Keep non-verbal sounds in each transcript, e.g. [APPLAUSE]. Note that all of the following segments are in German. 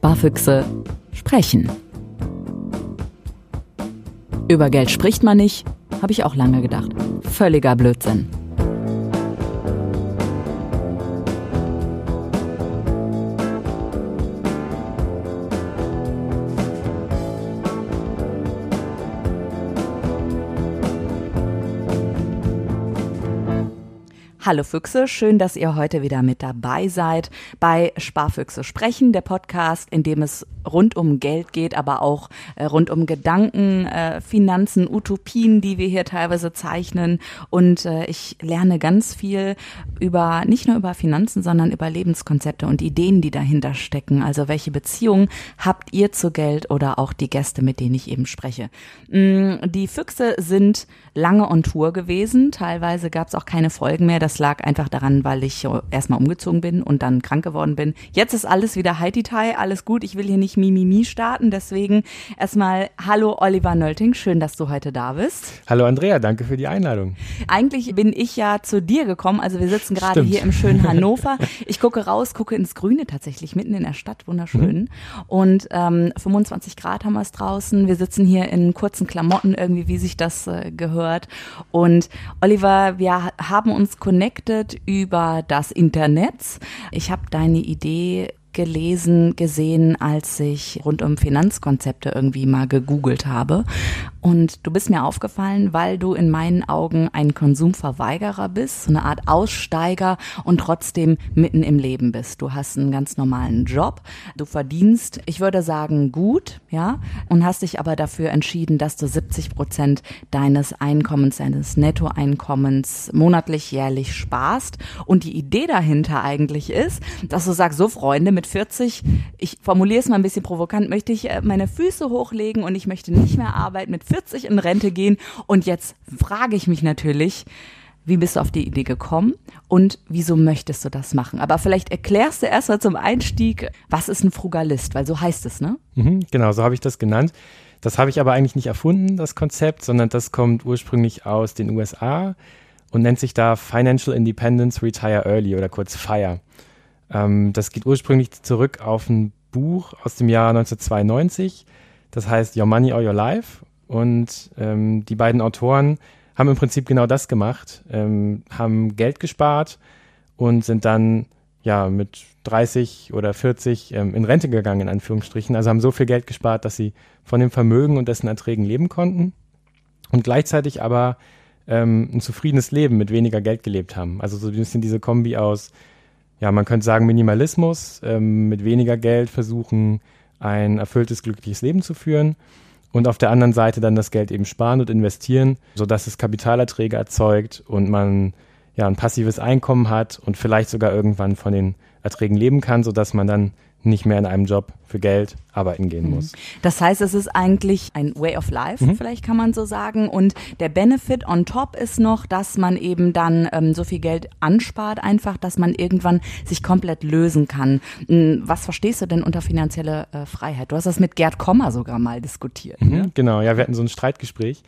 Sparfüchse sprechen. Über Geld spricht man nicht, habe ich auch lange gedacht. Völliger Blödsinn. Hallo Füchse, schön, dass ihr heute wieder mit dabei seid bei Sparfüchse sprechen, der Podcast, in dem es rund um Geld geht, aber auch äh, rund um Gedanken, äh, Finanzen, Utopien, die wir hier teilweise zeichnen. Und äh, ich lerne ganz viel über, nicht nur über Finanzen, sondern über Lebenskonzepte und Ideen, die dahinter stecken. Also welche Beziehungen habt ihr zu Geld oder auch die Gäste, mit denen ich eben spreche. Mm, die Füchse sind lange on Tour gewesen. Teilweise gab es auch keine Folgen mehr. Das lag einfach daran, weil ich erstmal umgezogen bin und dann krank geworden bin. Jetzt ist alles wieder Haiti-Tai, alles gut. Ich will hier nicht Mimimi starten. Deswegen erstmal Hallo Oliver Nölting, schön, dass du heute da bist. Hallo Andrea, danke für die Einladung. Eigentlich bin ich ja zu dir gekommen. Also wir sitzen gerade hier im schönen [LAUGHS] Hannover. Ich gucke raus, gucke ins Grüne tatsächlich, mitten in der Stadt, wunderschön. Mhm. Und ähm, 25 Grad haben wir es draußen. Wir sitzen hier in kurzen Klamotten, irgendwie wie sich das äh, gehört. Und Oliver, wir haben uns connected connected über das Internet. Ich habe deine Idee gelesen, gesehen, als ich rund um Finanzkonzepte irgendwie mal gegoogelt habe. Und du bist mir aufgefallen, weil du in meinen Augen ein Konsumverweigerer bist, so eine Art Aussteiger und trotzdem mitten im Leben bist. Du hast einen ganz normalen Job, du verdienst, ich würde sagen, gut, ja, und hast dich aber dafür entschieden, dass du 70 Prozent deines Einkommens, deines Nettoeinkommens monatlich, jährlich sparst. Und die Idee dahinter eigentlich ist, dass du sagst, so Freunde, mit 40, ich formuliere es mal ein bisschen provokant, möchte ich äh, meine Füße hochlegen und ich möchte nicht mehr arbeiten, mit 40 in Rente gehen. Und jetzt frage ich mich natürlich, wie bist du auf die Idee gekommen und wieso möchtest du das machen? Aber vielleicht erklärst du erstmal zum Einstieg, was ist ein Frugalist? Weil so heißt es, ne? Mhm, genau, so habe ich das genannt. Das habe ich aber eigentlich nicht erfunden, das Konzept, sondern das kommt ursprünglich aus den USA und nennt sich da Financial Independence Retire Early oder kurz FIRE. Ähm, das geht ursprünglich zurück auf ein Buch aus dem Jahr 1992, das heißt Your Money or Your Life und ähm, die beiden Autoren haben im Prinzip genau das gemacht, ähm, haben Geld gespart und sind dann ja mit 30 oder 40 ähm, in Rente gegangen, in Anführungsstrichen. Also haben so viel Geld gespart, dass sie von dem Vermögen und dessen Erträgen leben konnten und gleichzeitig aber ähm, ein zufriedenes Leben mit weniger Geld gelebt haben. Also so ein bisschen diese Kombi aus, ja, man könnte sagen Minimalismus, ähm, mit weniger Geld versuchen, ein erfülltes, glückliches Leben zu führen und auf der anderen Seite dann das Geld eben sparen und investieren, sodass es Kapitalerträge erzeugt und man ja ein passives Einkommen hat und vielleicht sogar irgendwann von den Erträgen leben kann, sodass man dann nicht mehr in einem Job für Geld arbeiten gehen mhm. muss. Das heißt, es ist eigentlich ein Way of Life, mhm. vielleicht kann man so sagen. Und der Benefit on top ist noch, dass man eben dann ähm, so viel Geld anspart, einfach, dass man irgendwann sich komplett lösen kann. Hm, was verstehst du denn unter finanzielle äh, Freiheit? Du hast das mit Gerd Kommer sogar mal diskutiert. Mhm, ne? Genau, ja, wir hatten so ein Streitgespräch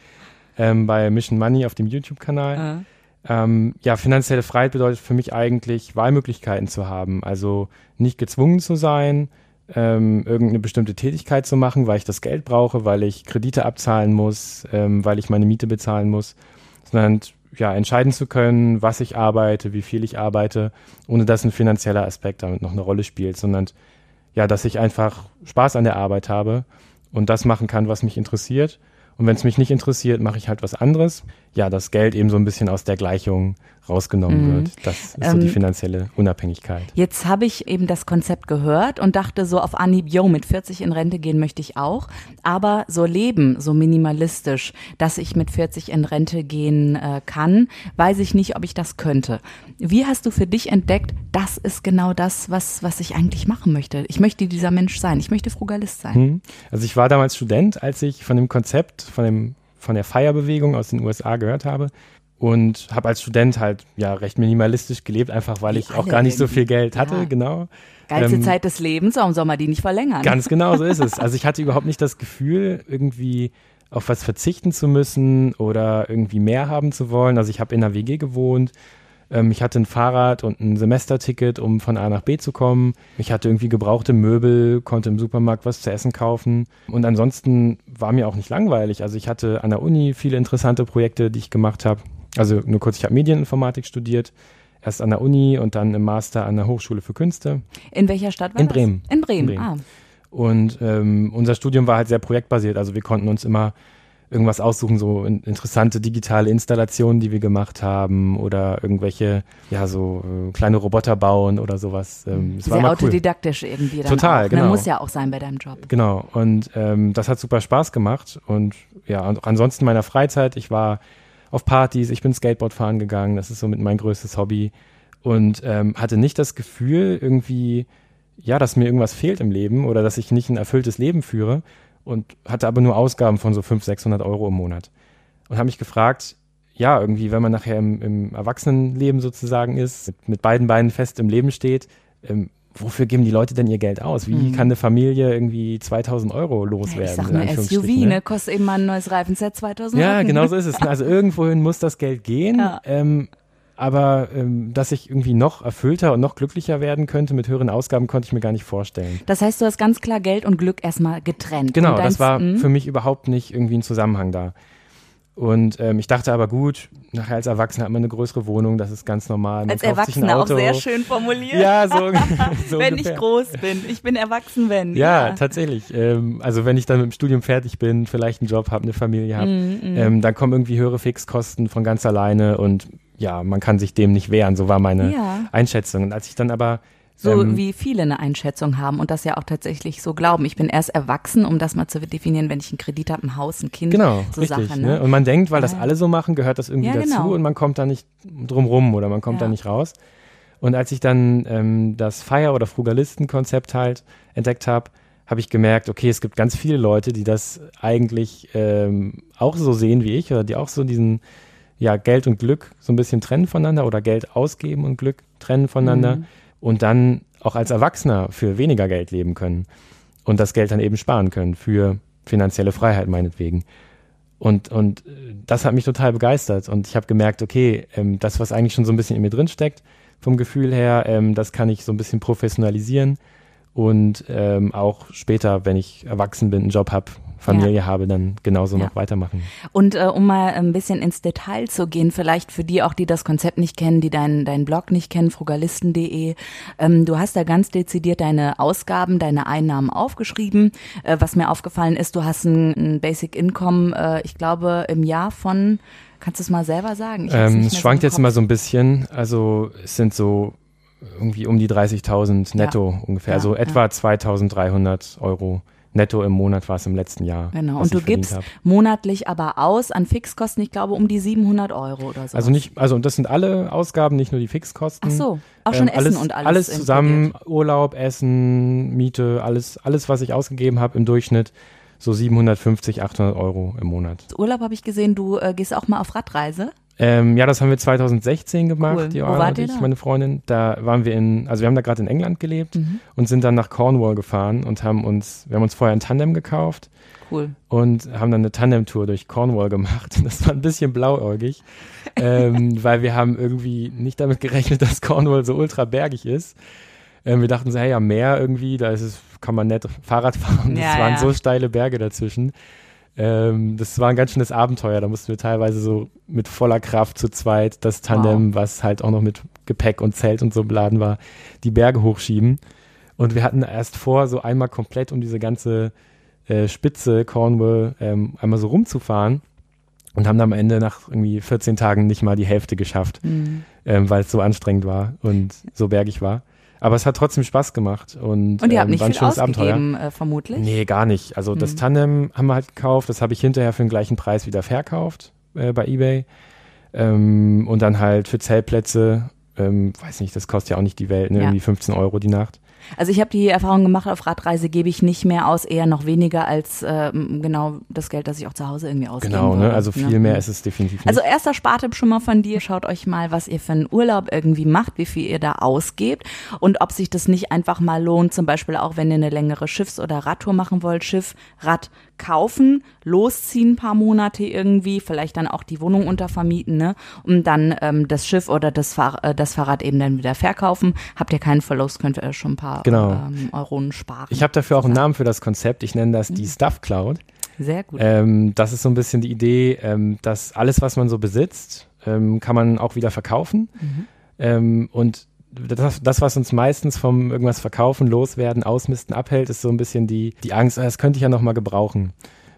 ähm, bei Mission Money auf dem YouTube-Kanal. Äh. Ähm, ja, finanzielle Freiheit bedeutet für mich eigentlich, Wahlmöglichkeiten zu haben. Also nicht gezwungen zu sein, ähm, irgendeine bestimmte Tätigkeit zu machen, weil ich das Geld brauche, weil ich Kredite abzahlen muss, ähm, weil ich meine Miete bezahlen muss, sondern ja, entscheiden zu können, was ich arbeite, wie viel ich arbeite, ohne dass ein finanzieller Aspekt damit noch eine Rolle spielt, sondern ja, dass ich einfach Spaß an der Arbeit habe und das machen kann, was mich interessiert und wenn es mich nicht interessiert, mache ich halt was anderes. Ja, das Geld eben so ein bisschen aus der Gleichung rausgenommen mhm. wird. Das ist so die ähm, finanzielle Unabhängigkeit. Jetzt habe ich eben das Konzept gehört und dachte so auf Anhieb, yo, mit 40 in Rente gehen möchte ich auch. Aber so leben, so minimalistisch, dass ich mit 40 in Rente gehen äh, kann, weiß ich nicht, ob ich das könnte. Wie hast du für dich entdeckt, das ist genau das, was, was ich eigentlich machen möchte? Ich möchte dieser Mensch sein. Ich möchte Frugalist sein. Mhm. Also ich war damals Student, als ich von dem Konzept, von dem von der Feierbewegung aus den USA gehört habe und habe als Student halt ja recht minimalistisch gelebt, einfach weil Wie ich auch gar nicht so viel Geld hatte, ja. genau. Geilste ähm, Zeit des Lebens, warum soll man die nicht verlängern? Ganz genau, so ist es. Also ich [LAUGHS] hatte überhaupt nicht das Gefühl, irgendwie auf was verzichten zu müssen oder irgendwie mehr haben zu wollen. Also ich habe in einer WG gewohnt, Ähm, ich hatte ein Fahrrad und ein Semesterticket, um von A nach B zu kommen. Ich hatte irgendwie gebrauchte Möbel, konnte im Supermarkt was zu essen kaufen. Und ansonsten war mir auch nicht langweilig. Also ich hatte an der Uni viele interessante Projekte, die ich gemacht habe. Also nur kurz, ich habe Medieninformatik studiert. Erst an der Uni und dann im Master an der Hochschule für Künste. In welcher Stadt war In das? Bremen. In Bremen, In Bremen. ah. Und ähm, unser Studium war halt sehr projektbasiert. Also wir konnten uns immer irgendwas aussuchen, so in, interessante digitale Installationen, die wir gemacht haben oder irgendwelche, ja, so äh, kleine Roboter bauen oder sowas. Ähm, Sehr immer cool. autodidaktisch irgendwie dann Total, auch. genau. Ne? Muss ja auch sein bei deinem Job. Genau, und ähm, das hat super Spaß gemacht. Und ja, und auch ansonsten in meiner Freizeit, ich war auf Partys, ich bin Skateboard fahren gegangen, das ist so mit mein größtes Hobby. Und ähm, hatte nicht das Gefühl, irgendwie, ja, dass mir irgendwas fehlt im Leben oder dass ich nicht ein erfülltes Leben führe und hatte aber nur Ausgaben von so 500, 600 Euro im Monat. Und habe mich gefragt, ja, irgendwie, wenn man nachher im, im Erwachsenenleben sozusagen ist, mit, mit beiden Beinen fest im Leben steht, ähm, wofür geben die Leute denn ihr Geld aus? Wie Mhm. kann eine Familie irgendwie 2000 Euro Ja, loswerden? ich sag nur SUV, Anführungsstrichen, ne? Kostet eben mal ein neues Reifenset 2000 Ja, Euro. genau so ist es. Also irgendwohin muss das Geld gehen. Ja. Ähm, aber ähm, dass ich irgendwie noch erfüllter und noch glücklicher werden könnte mit höheren Ausgaben, konnte ich mir gar nicht vorstellen. Das heißt, du hast ganz klar Geld und Glück erstmal getrennt. Genau, das war Mhm. für mich überhaupt nicht irgendwie ein Zusammenhang da. Und ähm, ich dachte aber gut, nachher als Erwachsener hat man eine größere Wohnung, das ist ganz normal. Man Als Erwachsener auch sehr schön formuliert. Ja, so, [LAUGHS] so wenn ungefähr. ich groß bin. Ich bin erwachsen, wenn. Ja, tatsächlich. Ähm, also wenn ich dann mit dem Studium fertig bin, vielleicht einen Job habe, eine Familie habe, Mhm, ähm, dann kommen irgendwie höhere Fixkosten von ganz alleine und ja, man kann sich dem nicht wehren. So war meine Ja. Einschätzung. Und als ich dann aber So ähm, wie viele eine Einschätzung haben und das ja auch tatsächlich so glauben. Ich bin erst erwachsen, um das mal zu definieren, wenn ich einen Kredit habe, ein Haus, ein Kind, Genau, so richtig. Sachen. ne? Ne? Und man denkt, weil das alle so machen, gehört das irgendwie Ja, dazu genau. und man kommt da nicht drum rum oder man kommt Ja. da nicht raus. Und als ich dann ähm, das Feier- oder Frugalisten-Konzept halt entdeckt habe, habe ich gemerkt, okay, es gibt ganz viele Leute, die das eigentlich ähm, auch so sehen wie ich oder die auch so diesen ja, Geld und Glück so ein bisschen trennen voneinander oder Geld ausgeben und Glück trennen voneinander Mhm. Und dann auch als Erwachsener für weniger Geld leben können und das Geld dann eben sparen können für finanzielle Freiheit meinetwegen. Und, und äh, das hat mich total begeistert und ich habe gemerkt, okay, ähm, das, was eigentlich schon so ein bisschen in mir drin steckt, vom Gefühl her, ähm, das kann ich so ein bisschen professionalisieren und ähm, auch später, wenn ich erwachsen bin, einen Job habe, Familie habe, dann genauso Ja. noch weitermachen. Und äh, um mal ein bisschen ins Detail zu gehen, vielleicht für die auch, die das Konzept nicht kennen, die deinen deinen Blog nicht kennen, frugalisten.de, ähm, du hast da ganz dezidiert deine Ausgaben, deine Einnahmen aufgeschrieben. Äh, was mir aufgefallen ist, du hast ein, ein Basic Income, äh, ich glaube, im Jahr von, kannst du es mal selber sagen? Ähm, es schwankt im jetzt immer so ein bisschen. Also es sind so irgendwie um die 30.000 netto ungefähr. Ja, also ja. etwa 2.300 Euro netto im Monat war es im letzten Jahr. Genau, und du gibst hab. monatlich aber aus an Fixkosten, ich glaube, um die 700 Euro oder so. Also nicht, also das sind alle Ausgaben, nicht nur die Fixkosten. Ach so, auch schon Ähm, Essen alles, und alles. Alles zusammen, inkludiert. Urlaub, Essen, Miete, alles, alles, was ich ausgegeben habe im Durchschnitt, so 750, 800 Euro im Monat. Urlaub habe ich gesehen, du äh, gehst auch mal auf Radreise. Ähm, ja, das haben wir 2016 gemacht, Cool. Wo Joanna wart und ihr ich, meine Freundin. Da waren wir in, also wir haben da gerade in England gelebt Mhm. und sind dann nach Cornwall gefahren und haben uns, wir haben uns vorher ein Tandem gekauft Cool. und haben dann eine Tandem-Tour durch Cornwall gemacht. [LAUGHS] Das war ein bisschen blauäugig, ähm, weil wir haben irgendwie nicht damit gerechnet, dass Cornwall so ultra bergig ist. Ähm, wir dachten so, hey, am Meer irgendwie, da ist es, kann man nett Fahrrad fahren. Ja, Es waren ja. so steile Berge dazwischen. Ähm, das war ein ganz schönes Abenteuer. Da mussten wir teilweise so mit voller Kraft zu zweit das Tandem, was halt auch noch mit Gepäck und Zelt und so beladen war, die Berge hochschieben. Und wir hatten erst vor, so einmal komplett um diese ganze äh, Spitze Cornwall ähm, einmal so rumzufahren und haben dann am Ende nach irgendwie 14 Tagen nicht mal die Hälfte geschafft, Mhm. ähm, weil es so anstrengend war und so bergig war. Aber es hat trotzdem Spaß gemacht und, Und ihr habt ähm, nicht viel schönes Abenteuer. ausgegeben, äh, vermutlich. Nee, gar nicht. Also das Hm. Tandem haben wir halt gekauft, das habe ich hinterher für den gleichen Preis wieder verkauft äh, bei Ebay. Ähm, und dann halt für Zeltplätze, ähm, weiß nicht, das kostet ja auch nicht die Welt, ne? Ja. irgendwie 15 Euro die Nacht. Also ich habe die Erfahrung gemacht, auf Radreise gebe ich nicht mehr aus, eher noch weniger als äh, genau das Geld, das ich auch zu Hause irgendwie ausgebe. Genau, ne? also viel ne? mehr ist es definitiv nicht. Also erster Spartipp schon mal von dir, schaut euch mal, was ihr für einen Urlaub irgendwie macht, wie viel ihr da ausgebt und ob sich das nicht einfach mal lohnt, zum Beispiel auch wenn ihr eine längere Schiffs- oder Radtour machen wollt, Schiff, Rad kaufen, losziehen ein paar Monate irgendwie, vielleicht dann auch die Wohnung untervermieten, ne? Und dann ähm, das Schiff oder das, Fahr äh, das Fahrrad eben dann wieder verkaufen. Habt ihr keinen Verlust, könnt ihr schon ein paar genau. ähm, Euronen sparen. Ich habe dafür auch einen Namen für das Konzept. Ich nenne das die mhm. Stuff Cloud. Sehr gut. Ähm, das ist so ein bisschen die Idee, ähm, dass alles, was man so besitzt, ähm, kann man auch wieder verkaufen. Mhm. Ähm, und das, das, was uns meistens vom irgendwas verkaufen, loswerden, ausmisten abhält, ist so ein bisschen die, die Angst, ah, das könnte ich ja nochmal gebrauchen.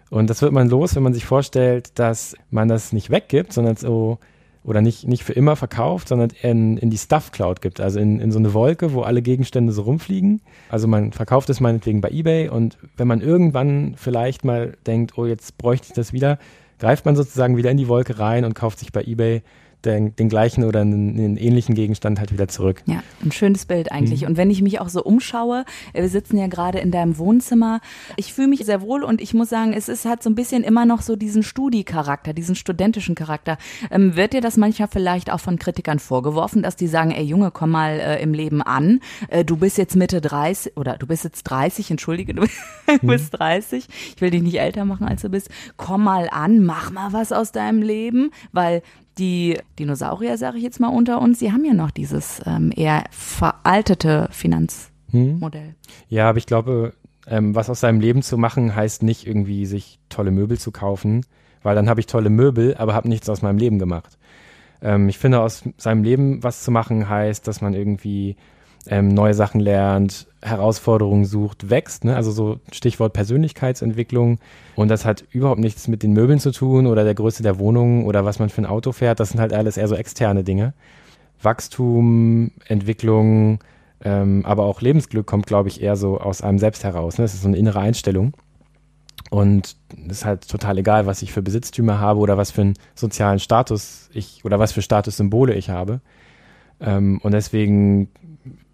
Und das wird man los, wenn man sich vorstellt, dass man das nicht weggibt, sondern so, oder nicht, nicht für immer verkauft, sondern in, in die Stuff Cloud gibt, also in, in so eine Wolke, wo alle Gegenstände so rumfliegen. Also man verkauft es meinetwegen bei eBay und wenn man irgendwann vielleicht mal denkt, oh, jetzt bräuchte ich das wieder, greift man sozusagen wieder in die Wolke rein und kauft sich bei eBay den, den gleichen oder einen, einen, ähnlichen Gegenstand halt wieder zurück. Ja, ein schönes Bild eigentlich. Mhm. Und wenn ich mich auch so umschaue, äh, wir sitzen ja gerade in deinem Wohnzimmer, ich fühle mich sehr wohl und ich muss sagen, es ist halt so ein bisschen immer noch so diesen Studi-Charakter, diesen studentischen Charakter. Ähm, wird dir das manchmal vielleicht auch von Kritikern vorgeworfen, dass die sagen, ey Junge, komm mal äh, im Leben an, äh, du bist jetzt Mitte 30 oder du bist jetzt 30, entschuldige, du [LAUGHS] mhm. bist 30, ich will dich nicht älter machen, als du bist, komm mal an, mach mal was aus deinem Leben, weil die Dinosaurier, sage ich jetzt mal unter uns, sie haben ja noch dieses ähm, eher veraltete Finanzmodell. Hm. Ja, aber ich glaube, ähm, was aus seinem Leben zu machen, heißt nicht irgendwie sich tolle Möbel zu kaufen, weil dann habe ich tolle Möbel, aber habe nichts aus meinem Leben gemacht. Ähm, ich finde, aus seinem Leben was zu machen heißt, dass man irgendwie ähm, neue Sachen lernt, Herausforderungen sucht, wächst. Ne? Also so Stichwort Persönlichkeitsentwicklung. Und das hat überhaupt nichts mit den Möbeln zu tun oder der Größe der Wohnung oder was man für ein Auto fährt. Das sind halt alles eher so externe Dinge. Wachstum, Entwicklung, ähm, aber auch Lebensglück kommt, glaube ich, eher so aus einem selbst heraus. Ne? Das ist so eine innere Einstellung. Und es ist halt total egal, was ich für Besitztümer habe oder was für einen sozialen Status ich oder was für Statussymbole ich habe. Ähm, und deswegen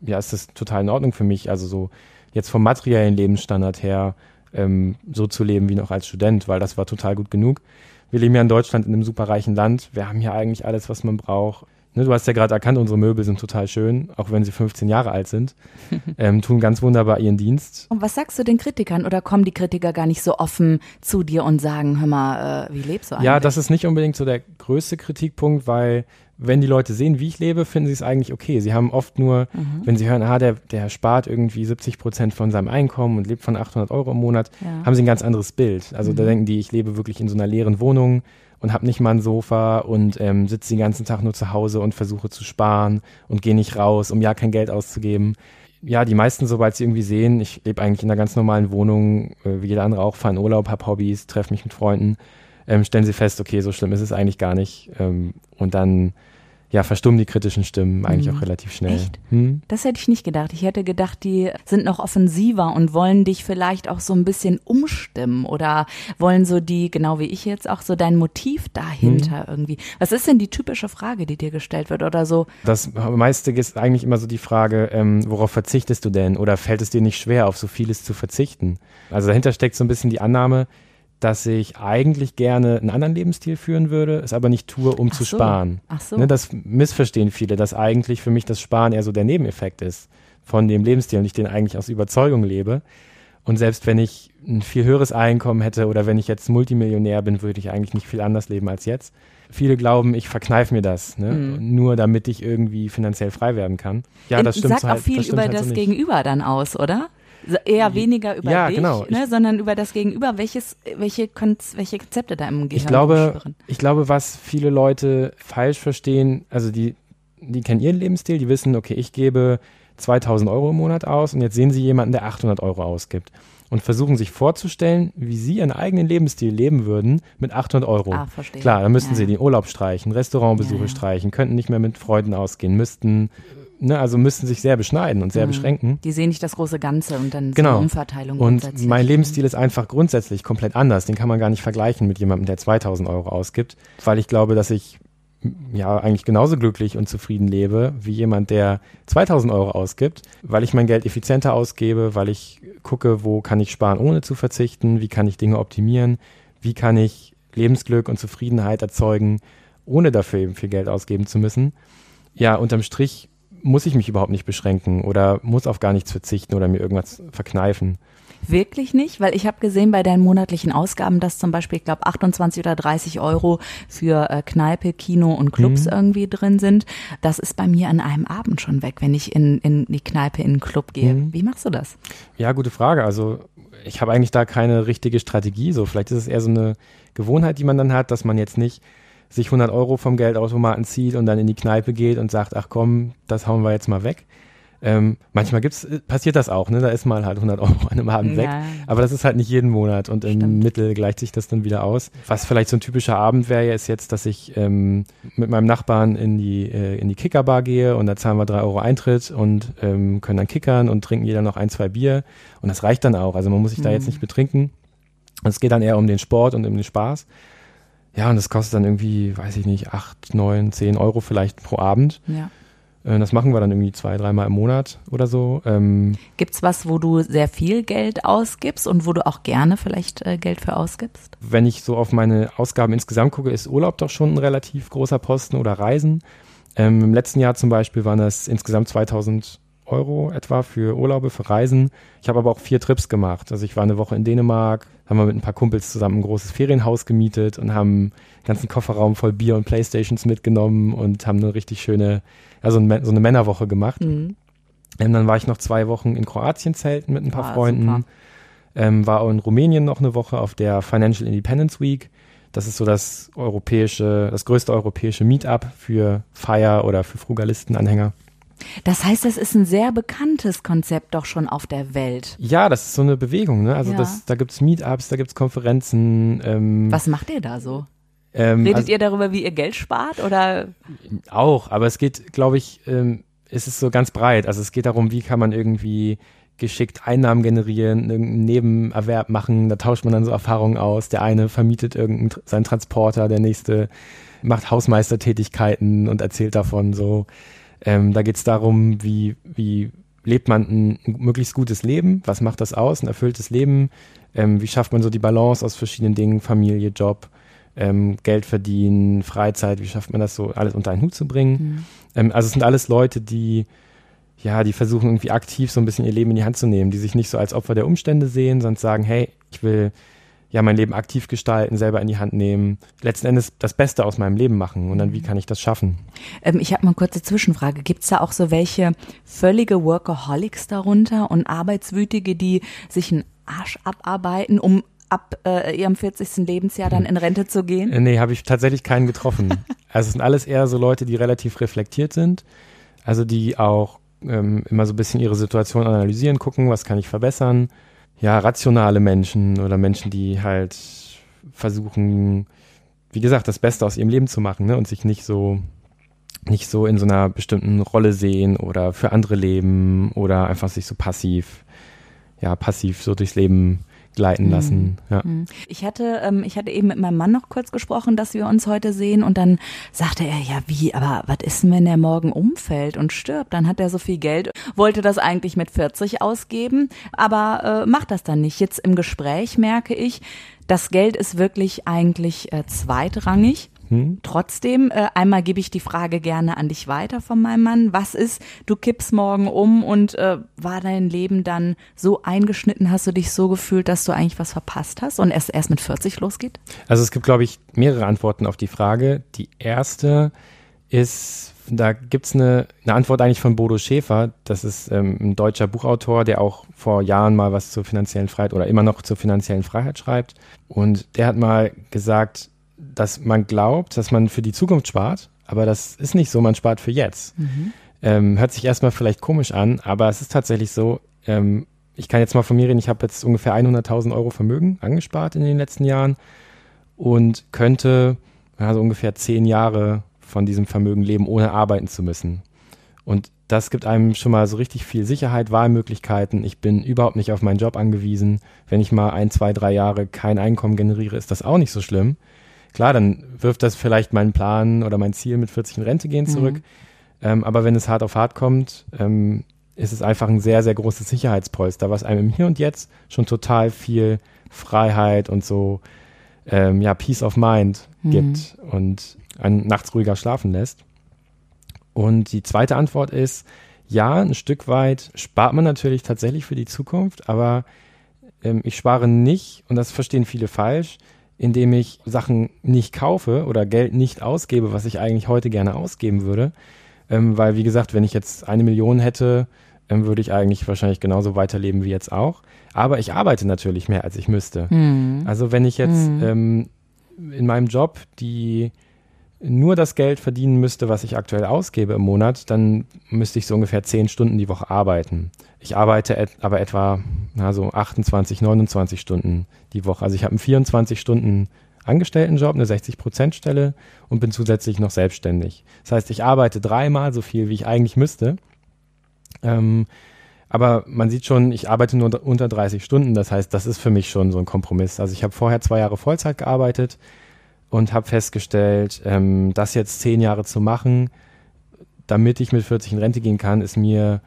ja, ist das total in Ordnung für mich. Also so jetzt vom materiellen Lebensstandard her ähm, so zu leben wie noch als Student, weil das war total gut genug. Wir leben ja in Deutschland in einem superreichen Land. Wir haben hier eigentlich alles, was man braucht. Ne, du hast ja gerade erkannt, unsere Möbel sind total schön, auch wenn sie 15 Jahre alt sind, [LAUGHS] ähm, tun ganz wunderbar ihren Dienst. Und was sagst du den Kritikern oder kommen die Kritiker gar nicht so offen zu dir und sagen, hör mal, äh, wie lebst du eigentlich? Ja, das ist nicht unbedingt so der größte Kritikpunkt, weil wenn die Leute sehen, wie ich lebe, finden sie es eigentlich okay. Sie haben oft nur, mhm. wenn sie hören, ah, der, der spart irgendwie 70 Prozent von seinem Einkommen und lebt von 800 Euro im Monat, ja. haben sie ein ganz anderes Bild. Also mhm. da denken die, ich lebe wirklich in so einer leeren Wohnung und habe nicht mal ein Sofa und ähm, sitze den ganzen Tag nur zu Hause und versuche zu sparen und gehe nicht raus, um ja kein Geld auszugeben. Ja, die meisten, sobald sie irgendwie sehen, ich lebe eigentlich in einer ganz normalen Wohnung, äh, wie jeder andere auch, fahre in Urlaub, habe Hobbys, treffe mich mit Freunden, ähm, stellen sie fest, okay, so schlimm ist es eigentlich gar nicht. Ähm, und dann ja, verstummen die kritischen Stimmen eigentlich hm. auch relativ schnell. Echt? Hm? Das hätte ich nicht gedacht. Ich hätte gedacht, die sind noch offensiver und wollen dich vielleicht auch so ein bisschen umstimmen oder wollen so die, genau wie ich jetzt, auch so dein Motiv dahinter hm. irgendwie. Was ist denn die typische Frage, die dir gestellt wird oder so? Das meiste ist eigentlich immer so die Frage, ähm, worauf verzichtest du denn oder fällt es dir nicht schwer, auf so vieles zu verzichten? Also dahinter steckt so ein bisschen die Annahme, dass ich eigentlich gerne einen anderen Lebensstil führen würde, es aber nicht tue, um Ach zu so. sparen. Ach so. Ne, das missverstehen viele, dass eigentlich für mich das Sparen eher so der Nebeneffekt ist von dem Lebensstil und ich den eigentlich aus Überzeugung lebe. Und selbst wenn ich ein viel höheres Einkommen hätte oder wenn ich jetzt Multimillionär bin, würde ich eigentlich nicht viel anders leben als jetzt. Viele glauben, ich verkneife mir das, ne? Mhm. nur damit ich irgendwie finanziell frei werden kann. Ja, das stimmt. Sagt halt, auch viel das über halt das so Gegenüber dann aus, oder? Eher weniger über ja, dich, genau. ne, sondern über das Gegenüber, welches, welche, Konz welche Konzepte da im Gehirn ich glaube, schwirren. Ich glaube, was viele Leute falsch verstehen, also die, die kennen ihren Lebensstil, die wissen, okay, ich gebe 2000 Euro im Monat aus und jetzt sehen sie jemanden, der 800 Euro ausgibt und versuchen sich vorzustellen, wie sie ihren eigenen Lebensstil leben würden mit 800 Euro. Ah, verstehe. Klar, dann müssten ja. sie den Urlaub streichen, Restaurantbesuche ja, ja. streichen, könnten nicht mehr mit Freunden ausgehen, müssten ne, also müssten sich sehr beschneiden und sehr mhm. beschränken. Die sehen nicht das große Ganze und dann genau. so eine Umverteilung. Und mein Lebensstil ist einfach grundsätzlich komplett anders. Den kann man gar nicht vergleichen mit jemandem, der 2000 Euro ausgibt, weil ich glaube, dass ich ja eigentlich genauso glücklich und zufrieden lebe wie jemand, der 2000 Euro ausgibt, weil ich mein Geld effizienter ausgebe, weil ich gucke, wo kann ich sparen, ohne zu verzichten, wie kann ich Dinge optimieren, wie kann ich Lebensglück und Zufriedenheit erzeugen, ohne dafür eben viel Geld ausgeben zu müssen. Ja, unterm Strich muss ich mich überhaupt nicht beschränken oder muss auf gar nichts verzichten oder mir irgendwas verkneifen. Wirklich nicht, weil ich habe gesehen bei deinen monatlichen Ausgaben, dass zum Beispiel, ich glaube, 28 oder 30 Euro für äh, Kneipe, Kino und Clubs mhm. irgendwie drin sind. Das ist bei mir an einem Abend schon weg, wenn ich in, in die Kneipe, in den Club gehe. Mhm. Wie machst du das? Ja, gute Frage. Also ich habe eigentlich da keine richtige Strategie. So, vielleicht ist es eher so eine Gewohnheit, die man dann hat, dass man jetzt nicht sich 100 Euro vom Geldautomaten zieht und dann in die Kneipe geht und sagt, ach komm, das hauen wir jetzt mal weg, ähm, manchmal gibt's, äh, passiert das auch, ne? Da ist mal halt 100 Euro an einem Abend ja. weg. Aber das ist halt nicht jeden Monat und im Stimmt. Mittel gleicht sich das dann wieder aus. Was vielleicht so ein typischer Abend wäre, ist jetzt, dass ich ähm, mit meinem Nachbarn in die, äh, in die Kickerbar gehe und da zahlen wir drei Euro Eintritt und ähm, können dann kickern und trinken jeder noch ein, zwei Bier. Und das reicht dann auch. Also man muss sich mhm. da jetzt nicht betrinken. Es geht dann eher um den Sport und um den Spaß. Ja, und das kostet dann irgendwie, weiß ich nicht, acht, neun, zehn Euro vielleicht pro Abend. Ja. Äh, das machen wir dann irgendwie zwei, dreimal im Monat oder so. Ähm, Gibt's was, wo du sehr viel Geld ausgibst und wo du auch gerne vielleicht äh, Geld für ausgibst? Wenn ich so auf meine Ausgaben insgesamt gucke, ist Urlaub doch schon ein relativ großer Posten oder Reisen. Ähm, Im letzten Jahr zum Beispiel waren das insgesamt 2000 Euro etwa für Urlaube, für Reisen. Ich habe aber auch vier Trips gemacht. Also ich war eine Woche in Dänemark, haben wir mit ein paar Kumpels zusammen ein großes Ferienhaus gemietet und haben einen ganzen Kofferraum voll Bier und Playstations mitgenommen und haben eine richtig schöne also so eine Männerwoche gemacht. Mhm. Ähm, dann war ich noch zwei Wochen in Kroatien zelten mit ein paar ah, Freunden. Ähm, war auch in Rumänien noch eine Woche auf der Financial Independence Week. Das ist so das europäische, das größte europäische Meetup für Feier oder für Frugalisten-Anhänger. Das heißt, das ist ein sehr bekanntes Konzept doch schon auf der Welt. Ja, das ist so eine Bewegung. Ne? Also ja. das, da gibt es Meetups, da gibt es Konferenzen. Ähm, Was macht ihr da so? Ähm, Redet also, ihr darüber, wie ihr Geld spart oder? Auch, aber es geht, glaube ich, ähm, es ist so ganz breit. Also es geht darum, wie kann man irgendwie geschickt Einnahmen generieren, irgendeinen Nebenerwerb machen, da tauscht man dann so Erfahrungen aus. Der eine vermietet irgendeinen seinen Transporter, der nächste macht Hausmeistertätigkeiten und erzählt davon so. Ähm, da geht es darum, wie, wie lebt man ein, möglichst gutes Leben, was macht das aus, ein erfülltes Leben, ähm, wie schafft man so die Balance aus verschiedenen Dingen, Familie, Job, ähm, Geld verdienen, Freizeit, wie schafft man das so alles unter einen Hut zu bringen. Mhm. Ähm, also es sind alles Leute, die ja, die versuchen irgendwie aktiv so ein bisschen ihr Leben in die Hand zu nehmen, die sich nicht so als Opfer der Umstände sehen, sondern sagen, hey, ich will ja mein Leben aktiv gestalten, selber in die Hand nehmen, letzten Endes das Beste aus meinem Leben machen und dann wie mhm. kann ich das schaffen? Ähm, ich habe mal eine kurze Zwischenfrage. Gibt es da auch so welche völlige Workaholics darunter und Arbeitswütige, die sich einen Arsch abarbeiten, um ab äh, ihrem 40. Lebensjahr dann in Rente zu gehen? Äh, nee, habe ich tatsächlich keinen getroffen. [LAUGHS] also es sind alles eher so Leute, die relativ reflektiert sind, also die auch ähm, immer so ein bisschen ihre Situation analysieren, gucken, was kann ich verbessern. Ja, rationale Menschen oder Menschen, die halt versuchen, wie gesagt, das Beste aus ihrem Leben zu machen ne? und sich nicht so nicht so in so einer bestimmten Rolle sehen oder für andere leben oder einfach sich so passiv, ja, passiv so durchs Leben gleiten mhm. lassen. Ja. Mhm. Ich hatte, ähm, ich hatte eben mit meinem Mann noch kurz gesprochen, dass wir uns heute sehen und dann sagte er, ja wie, aber was ist denn, wenn er morgen umfällt und stirbt? Dann hat er so viel Geld, wollte das eigentlich mit 40 ausgeben, aber äh, macht das dann nicht. Jetzt im Gespräch merke ich, das Geld ist wirklich eigentlich äh, zweitrangig. Hm? Trotzdem, äh, einmal gebe ich die Frage gerne an dich weiter von meinem Mann. Was ist, du kippst morgen um und äh, war dein Leben dann so eingeschnitten, hast du dich so gefühlt, dass du eigentlich was verpasst hast und es erst mit 40 losgeht? Also es gibt, glaube ich, mehrere Antworten auf die Frage. Die erste ist, da gibt es eine, eine Antwort eigentlich von Bodo Schäfer. Das ist ähm, ein deutscher Buchautor, der auch vor Jahren mal was zur finanziellen Freiheit oder immer noch zur finanziellen Freiheit schreibt. Und der hat mal gesagt, dass man glaubt, dass man für die Zukunft spart, aber das ist nicht so, man spart für jetzt. Mhm. Ähm, hört sich erstmal vielleicht komisch an, aber es ist tatsächlich so, ähm, ich kann jetzt mal von mir reden, ich habe jetzt ungefähr 100.000 Euro Vermögen angespart in den letzten Jahren und könnte also ungefähr zehn Jahre von diesem Vermögen leben, ohne arbeiten zu müssen. Und das gibt einem schon mal so richtig viel Sicherheit, Wahlmöglichkeiten. Ich bin überhaupt nicht auf meinen Job angewiesen. Wenn ich mal ein, zwei, drei Jahre kein Einkommen generiere, ist das auch nicht so schlimm klar, dann wirft das vielleicht meinen Plan oder mein Ziel mit 40 in Rente gehen zurück. Mhm. Ähm, aber wenn es hart auf hart kommt, ähm, ist es einfach ein sehr, sehr großes Sicherheitspolster, was einem im Hier und Jetzt schon total viel Freiheit und so, ähm, ja, Peace of Mind mhm. gibt und einen nachts ruhiger schlafen lässt. Und die zweite Antwort ist, ja, ein Stück weit spart man natürlich tatsächlich für die Zukunft, aber ähm, ich spare nicht, und das verstehen viele falsch, indem ich Sachen nicht kaufe oder Geld nicht ausgebe, was ich eigentlich heute gerne ausgeben würde. Ähm, weil, wie gesagt, wenn ich jetzt eine Million hätte, ähm, würde ich eigentlich wahrscheinlich genauso weiterleben wie jetzt auch. Aber ich arbeite natürlich mehr, als ich müsste. Mhm. Also wenn ich jetzt mhm. ähm, in meinem Job die nur das Geld verdienen müsste, was ich aktuell ausgebe im Monat, dann müsste ich so ungefähr zehn Stunden die Woche arbeiten. Ich arbeite et aber etwa na, so 28, 29 Stunden die Woche. Also ich habe einen 24 Stunden Angestelltenjob, eine 60-Prozent-Stelle und bin zusätzlich noch selbstständig. Das heißt, ich arbeite dreimal so viel, wie ich eigentlich müsste. Ähm, aber man sieht schon, ich arbeite nur unter 30 Stunden. Das heißt, das ist für mich schon so ein Kompromiss. Also ich habe vorher zwei Jahre Vollzeit gearbeitet und habe festgestellt, ähm, das jetzt zehn Jahre zu machen, damit ich mit 40 in Rente gehen kann, ist mir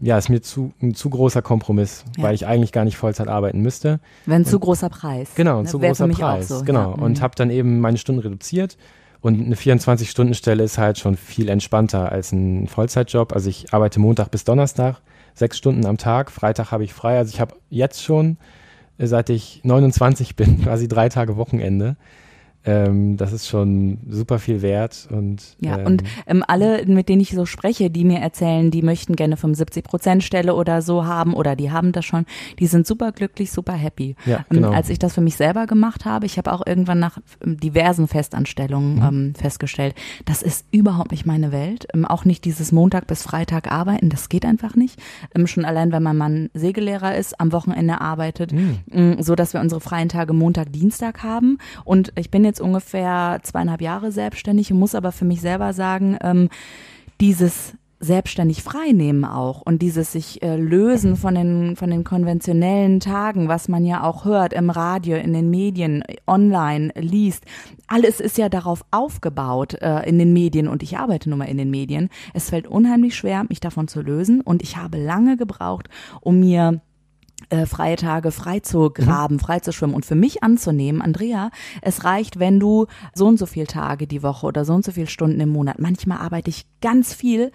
ja, ist mir zu, ein zu großer Kompromiss, ja. weil ich eigentlich gar nicht Vollzeit arbeiten müsste. Wenn und, zu großer Preis. Genau, ein ne? zu großer Preis. So, genau. Ja. Und mhm. habe dann eben meine Stunden reduziert. Und eine 24-Stunden-Stelle ist halt schon viel entspannter als ein Vollzeitjob. Also ich arbeite Montag bis Donnerstag, sechs Stunden am Tag. Freitag habe ich frei. Also ich habe jetzt schon, seit ich 29 bin, [LAUGHS] quasi drei Tage Wochenende. Ähm, das ist schon super viel wert und ja ähm, und ähm, alle mit denen ich so spreche die mir erzählen die möchten gerne 75 Prozent Stelle oder so haben oder die haben das schon die sind super glücklich super happy ja, ähm, genau. als ich das für mich selber gemacht habe ich habe auch irgendwann nach ähm, diversen Festanstellungen mhm. ähm, festgestellt das ist überhaupt nicht meine Welt auch nicht dieses Montag bis Freitag arbeiten das geht einfach nicht schon allein wenn mein Mann Segellehrer ist am Wochenende arbeitet mhm. ähm, so dass wir unsere freien Tage Montag Dienstag haben und ich bin jetzt jetzt ungefähr zweieinhalb Jahre selbstständig und muss aber für mich selber sagen, ähm, dieses selbstständig freinehmen auch und dieses sich äh, lösen von den von den konventionellen Tagen, was man ja auch hört im Radio, in den Medien, online liest. Alles ist ja darauf aufgebaut äh, in den Medien und ich arbeite nun mal in den Medien. Es fällt unheimlich schwer, mich davon zu lösen und ich habe lange gebraucht, um mir äh, freie Tage frei zu graben, mhm. frei zu schwimmen und für mich anzunehmen, Andrea, es reicht, wenn du so und so viel Tage die Woche oder so und so viele Stunden im Monat. Manchmal arbeite ich ganz viel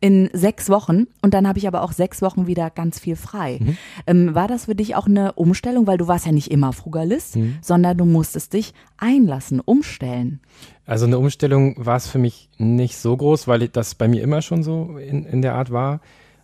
in sechs Wochen und dann habe ich aber auch sechs Wochen wieder ganz viel frei. Mhm. Ähm, war das für dich auch eine Umstellung, weil du warst ja nicht immer Frugalist, mhm. sondern du musstest dich einlassen, umstellen? Also eine Umstellung war es für mich nicht so groß, weil das bei mir immer schon so in, in der Art war.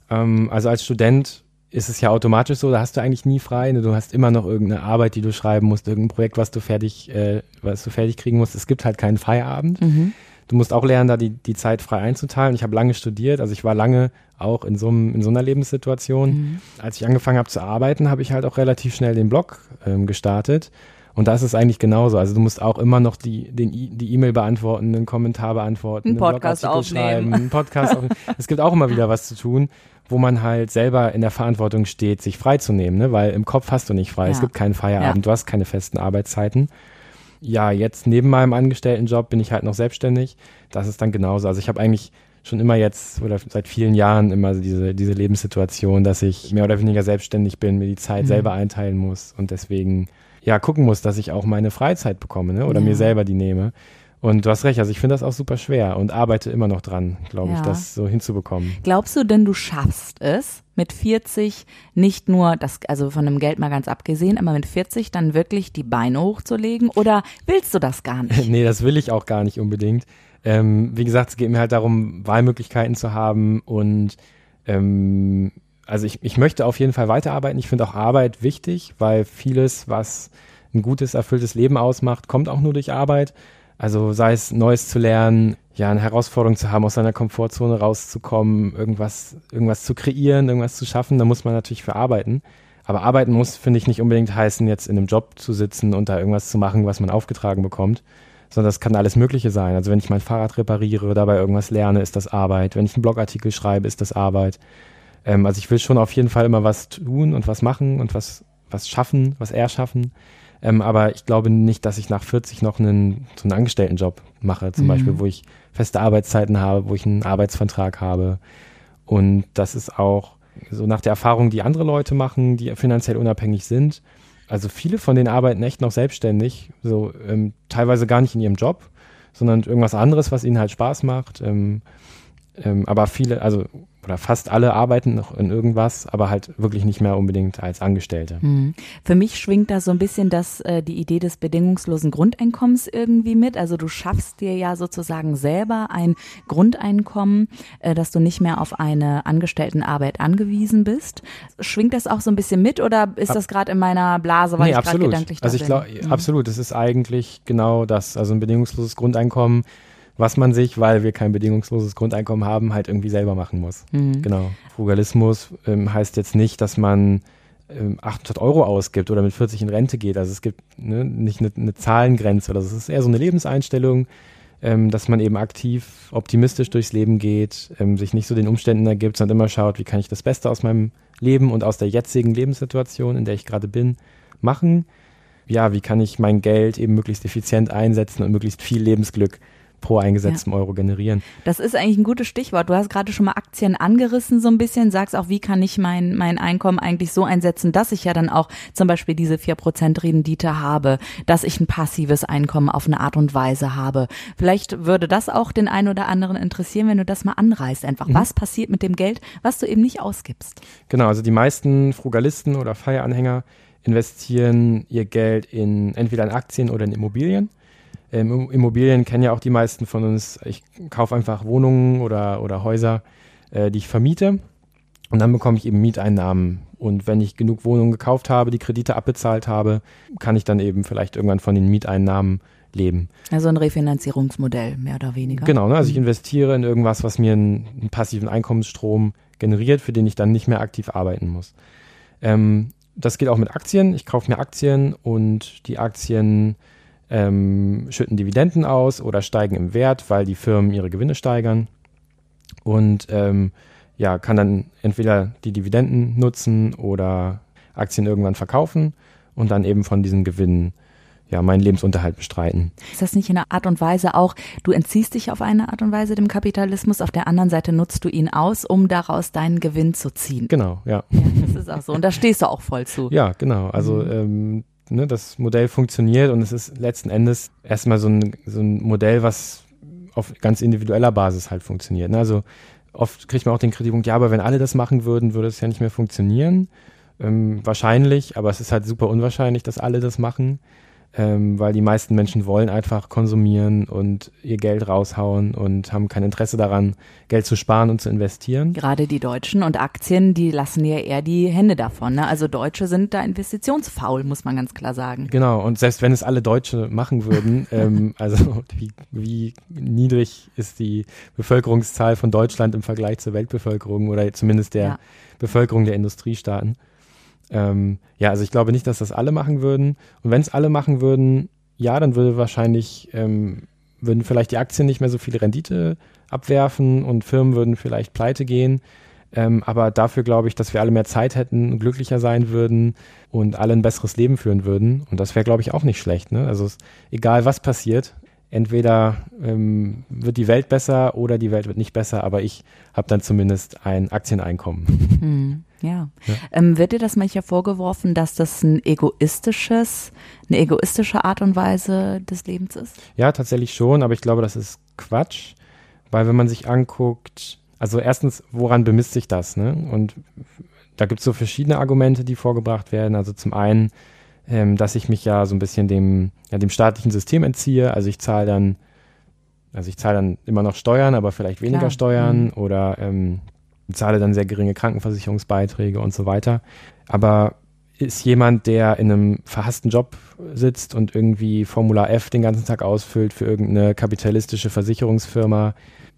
Ähm, also als Student ist es ja automatisch so, da hast du eigentlich nie frei. Ne? Du hast immer noch irgendeine Arbeit, die du schreiben musst, irgendein Projekt, was du fertig, äh, was du fertig kriegen musst. Es gibt halt keinen Feierabend. Mhm. Du musst auch lernen, da die, die Zeit frei einzuteilen. Ich habe lange studiert, also ich war lange auch in so, einem, in so einer Lebenssituation. Mhm. Als ich angefangen habe zu arbeiten, habe ich halt auch relativ schnell den Blog ähm, gestartet. Und da ist es eigentlich genauso. Also du musst auch immer noch die, den, die E-Mail beantworten, einen Kommentar beantworten, einen Podcast aufnehmen. schreiben, einen Podcast [LAUGHS] aufnehmen. es gibt auch immer wieder was zu tun wo man halt selber in der Verantwortung steht, sich freizunehmen, ne? weil im Kopf hast du nicht frei. Ja. Es gibt keinen Feierabend, ja. du hast keine festen Arbeitszeiten. Ja, jetzt neben meinem Angestelltenjob bin ich halt noch selbstständig. Das ist dann genauso. Also ich habe eigentlich schon immer jetzt oder seit vielen Jahren immer diese, diese Lebenssituation, dass ich mehr oder weniger selbstständig bin, mir die Zeit mhm. selber einteilen muss und deswegen ja gucken muss, dass ich auch meine Freizeit bekomme ne? oder ja. mir selber die nehme. Und du hast recht, also ich finde das auch super schwer und arbeite immer noch dran, glaube ja. ich, das so hinzubekommen. Glaubst du denn, du schaffst es mit 40 nicht nur, das, also von dem Geld mal ganz abgesehen, aber mit 40 dann wirklich die Beine hochzulegen oder willst du das gar nicht? [LAUGHS] nee, das will ich auch gar nicht unbedingt. Ähm, wie gesagt, es geht mir halt darum, Wahlmöglichkeiten zu haben und ähm, also ich, ich möchte auf jeden Fall weiterarbeiten. Ich finde auch Arbeit wichtig, weil vieles, was ein gutes, erfülltes Leben ausmacht, kommt auch nur durch Arbeit. Also sei es Neues zu lernen, ja, eine Herausforderung zu haben, aus seiner Komfortzone rauszukommen, irgendwas, irgendwas zu kreieren, irgendwas zu schaffen, da muss man natürlich für arbeiten. Aber arbeiten muss, finde ich, nicht unbedingt heißen, jetzt in einem Job zu sitzen und da irgendwas zu machen, was man aufgetragen bekommt, sondern das kann alles Mögliche sein. Also wenn ich mein Fahrrad repariere, dabei irgendwas lerne, ist das Arbeit. Wenn ich einen Blogartikel schreibe, ist das Arbeit. Ähm, also ich will schon auf jeden Fall immer was tun und was machen und was, was schaffen, was erschaffen. Ähm, aber ich glaube nicht, dass ich nach 40 noch einen, so einen Angestelltenjob mache, zum mhm. Beispiel, wo ich feste Arbeitszeiten habe, wo ich einen Arbeitsvertrag habe. Und das ist auch so nach der Erfahrung, die andere Leute machen, die finanziell unabhängig sind. Also viele von denen arbeiten echt noch selbstständig, so ähm, teilweise gar nicht in ihrem Job, sondern irgendwas anderes, was ihnen halt Spaß macht. Ähm, ähm, aber viele, also oder fast alle arbeiten noch in irgendwas, aber halt wirklich nicht mehr unbedingt als Angestellte. Mhm. Für mich schwingt da so ein bisschen das, äh, die Idee des bedingungslosen Grundeinkommens irgendwie mit. Also du schaffst dir ja sozusagen selber ein Grundeinkommen, äh, dass du nicht mehr auf eine Angestelltenarbeit angewiesen bist. Schwingt das auch so ein bisschen mit oder ist das gerade in meiner Blase, weil nee, ich gerade gedanklich da Also ich glaube, mhm. absolut, es ist eigentlich genau das. Also ein bedingungsloses Grundeinkommen was man sich, weil wir kein bedingungsloses Grundeinkommen haben, halt irgendwie selber machen muss. Mhm. Genau. Frugalismus ähm, heißt jetzt nicht, dass man ähm, 800 Euro ausgibt oder mit 40 in Rente geht. Also es gibt ne, nicht eine, eine Zahlengrenze oder es ist eher so eine Lebenseinstellung, ähm, dass man eben aktiv, optimistisch durchs Leben geht, ähm, sich nicht so den Umständen ergibt, sondern immer schaut, wie kann ich das Beste aus meinem Leben und aus der jetzigen Lebenssituation, in der ich gerade bin, machen. Ja, wie kann ich mein Geld eben möglichst effizient einsetzen und möglichst viel Lebensglück pro eingesetztem ja. Euro generieren. Das ist eigentlich ein gutes Stichwort. Du hast gerade schon mal Aktien angerissen so ein bisschen, sagst auch, wie kann ich mein, mein Einkommen eigentlich so einsetzen, dass ich ja dann auch zum Beispiel diese 4% Rendite habe, dass ich ein passives Einkommen auf eine Art und Weise habe. Vielleicht würde das auch den einen oder anderen interessieren, wenn du das mal anreißt. Einfach, mhm. was passiert mit dem Geld, was du eben nicht ausgibst? Genau, also die meisten Frugalisten oder Feieranhänger investieren ihr Geld in entweder in Aktien oder in Immobilien. Ähm, Immobilien kennen ja auch die meisten von uns. Ich kaufe einfach Wohnungen oder, oder Häuser, äh, die ich vermiete. Und dann bekomme ich eben Mieteinnahmen. Und wenn ich genug Wohnungen gekauft habe, die Kredite abbezahlt habe, kann ich dann eben vielleicht irgendwann von den Mieteinnahmen leben. Also ein Refinanzierungsmodell, mehr oder weniger. Genau, ne? also ich mhm. investiere in irgendwas, was mir einen, einen, passiven Einkommensstrom generiert, für den ich dann nicht mehr aktiv arbeiten muss. Ähm, das geht auch mit Aktien. Ich kaufe mir Aktien und die Aktien ähm, schütten Dividenden aus oder steigen im Wert, weil die Firmen ihre Gewinne steigern. Und ähm, ja, kann dann entweder die Dividenden nutzen oder Aktien irgendwann verkaufen und dann eben von diesen Gewinnen ja, meinen Lebensunterhalt bestreiten. Ist das nicht in einer Art und Weise auch, du entziehst dich auf eine Art und Weise dem Kapitalismus, auf der anderen Seite nutzt du ihn aus, um daraus deinen Gewinn zu ziehen? Genau, ja. ja das ist auch so. Und da stehst du auch voll zu. Ja, genau. Also mhm. ähm, ne, das Modell funktioniert und es ist letzten Endes erstmal so ein, so ein Modell, was auf ganz individueller Basis halt funktioniert. Ne? Also oft kriegt man auch den Kritikpunkt, ja, aber wenn alle das machen würden, würde es ja nicht mehr funktionieren. Ähm, wahrscheinlich, aber es ist halt super unwahrscheinlich, dass alle das machen ähm, weil die meisten Menschen wollen einfach konsumieren und ihr Geld raushauen und haben kein Interesse daran, Geld zu sparen und zu investieren. Gerade die Deutschen und Aktien, die lassen ja eher die Hände davon. Ne? Also Deutsche sind da investitionsfaul, muss man ganz klar sagen. Genau, und selbst wenn es alle Deutsche machen würden, [LAUGHS] ähm, also wie, wie niedrig ist die Bevölkerungszahl von Deutschland im Vergleich zur Weltbevölkerung oder zumindest der ja. Bevölkerung der Industriestaaten. Ähm, ja, also ich glaube nicht, dass das alle machen würden. Und wenn es alle machen würden, ja, dann würde wahrscheinlich, ähm, würden vielleicht die Aktien nicht mehr so viel Rendite abwerfen und Firmen würden vielleicht pleite gehen. Ähm, aber dafür glaube ich, dass wir alle mehr Zeit hätten, glücklicher sein würden und alle ein besseres Leben führen würden. Und das wäre, glaube ich, auch nicht schlecht. Ne? Also es, egal was passiert, entweder ähm, wird die Welt besser oder die Welt wird nicht besser, aber ich habe dann zumindest ein Aktieneinkommen. Hm, ja. ja. Ähm, wird dir das manchmal vorgeworfen, dass das ein egoistisches, eine egoistische Art und Weise des Lebens ist? Ja, tatsächlich schon, aber ich glaube, das ist Quatsch, weil wenn man sich anguckt, also erstens, woran bemisst sich das? Ne? Und da gibt es so verschiedene Argumente, die vorgebracht werden. Also zum einen ähm, dass ich mich ja so ein bisschen dem, ja, dem staatlichen System entziehe. Also ich zahle dann, also ich zahle dann immer noch Steuern, aber vielleicht weniger Klar. Steuern mhm. oder ähm, zahle dann sehr geringe Krankenversicherungsbeiträge und so weiter. Aber ist jemand, der in einem verhassten Job sitzt und irgendwie Formular F den ganzen Tag ausfüllt für irgendeine kapitalistische Versicherungsfirma,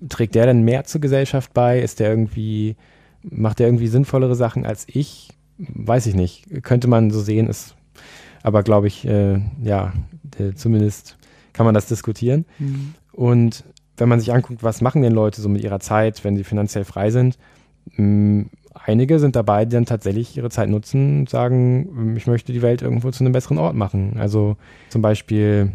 trägt der denn mehr zur Gesellschaft bei? Ist der irgendwie, macht der irgendwie sinnvollere Sachen als ich? Weiß ich nicht. Könnte man so sehen, ist aber glaube ich, äh, ja, zumindest kann man das diskutieren. Mhm. Und wenn man sich anguckt, was machen denn Leute so mit ihrer Zeit, wenn sie finanziell frei sind, mh, mm, einige sind dabei, die dann tatsächlich ihre Zeit nutzen und sagen, ich möchte die Welt irgendwo zu einem besseren Ort machen. Also zum Beispiel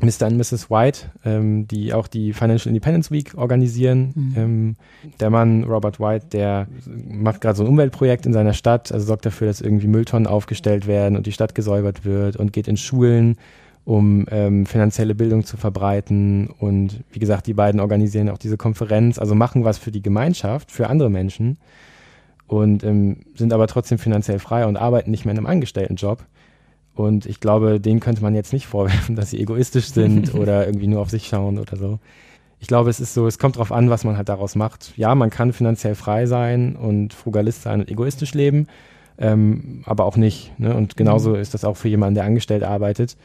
Mr. und Mrs. White, ähm, die auch die Financial Independence Week organisieren. Mhm. Ähm, der Mann, Robert White, der macht gerade so ein Umweltprojekt in seiner Stadt, also sorgt dafür, dass irgendwie Mülltonnen aufgestellt werden und die Stadt gesäubert wird und geht in Schulen, um ähm, finanzielle Bildung zu verbreiten. Und wie gesagt, die beiden organisieren auch diese Konferenz, also machen was für die Gemeinschaft, für andere Menschen und ähm, sind aber trotzdem finanziell frei und arbeiten nicht mehr in einem Angestelltenjob. Und ich glaube, denen könnte man jetzt nicht vorwerfen, [LAUGHS] dass sie egoistisch sind [LAUGHS] oder irgendwie nur auf sich schauen oder so. Ich glaube, es ist so, es kommt darauf an, was man halt daraus macht. Ja, man kann finanziell frei sein und Frugalist sein und egoistisch leben, ähm, aber auch nicht. Ne? Und genauso mhm. ist das auch für jemanden, der angestellt arbeitet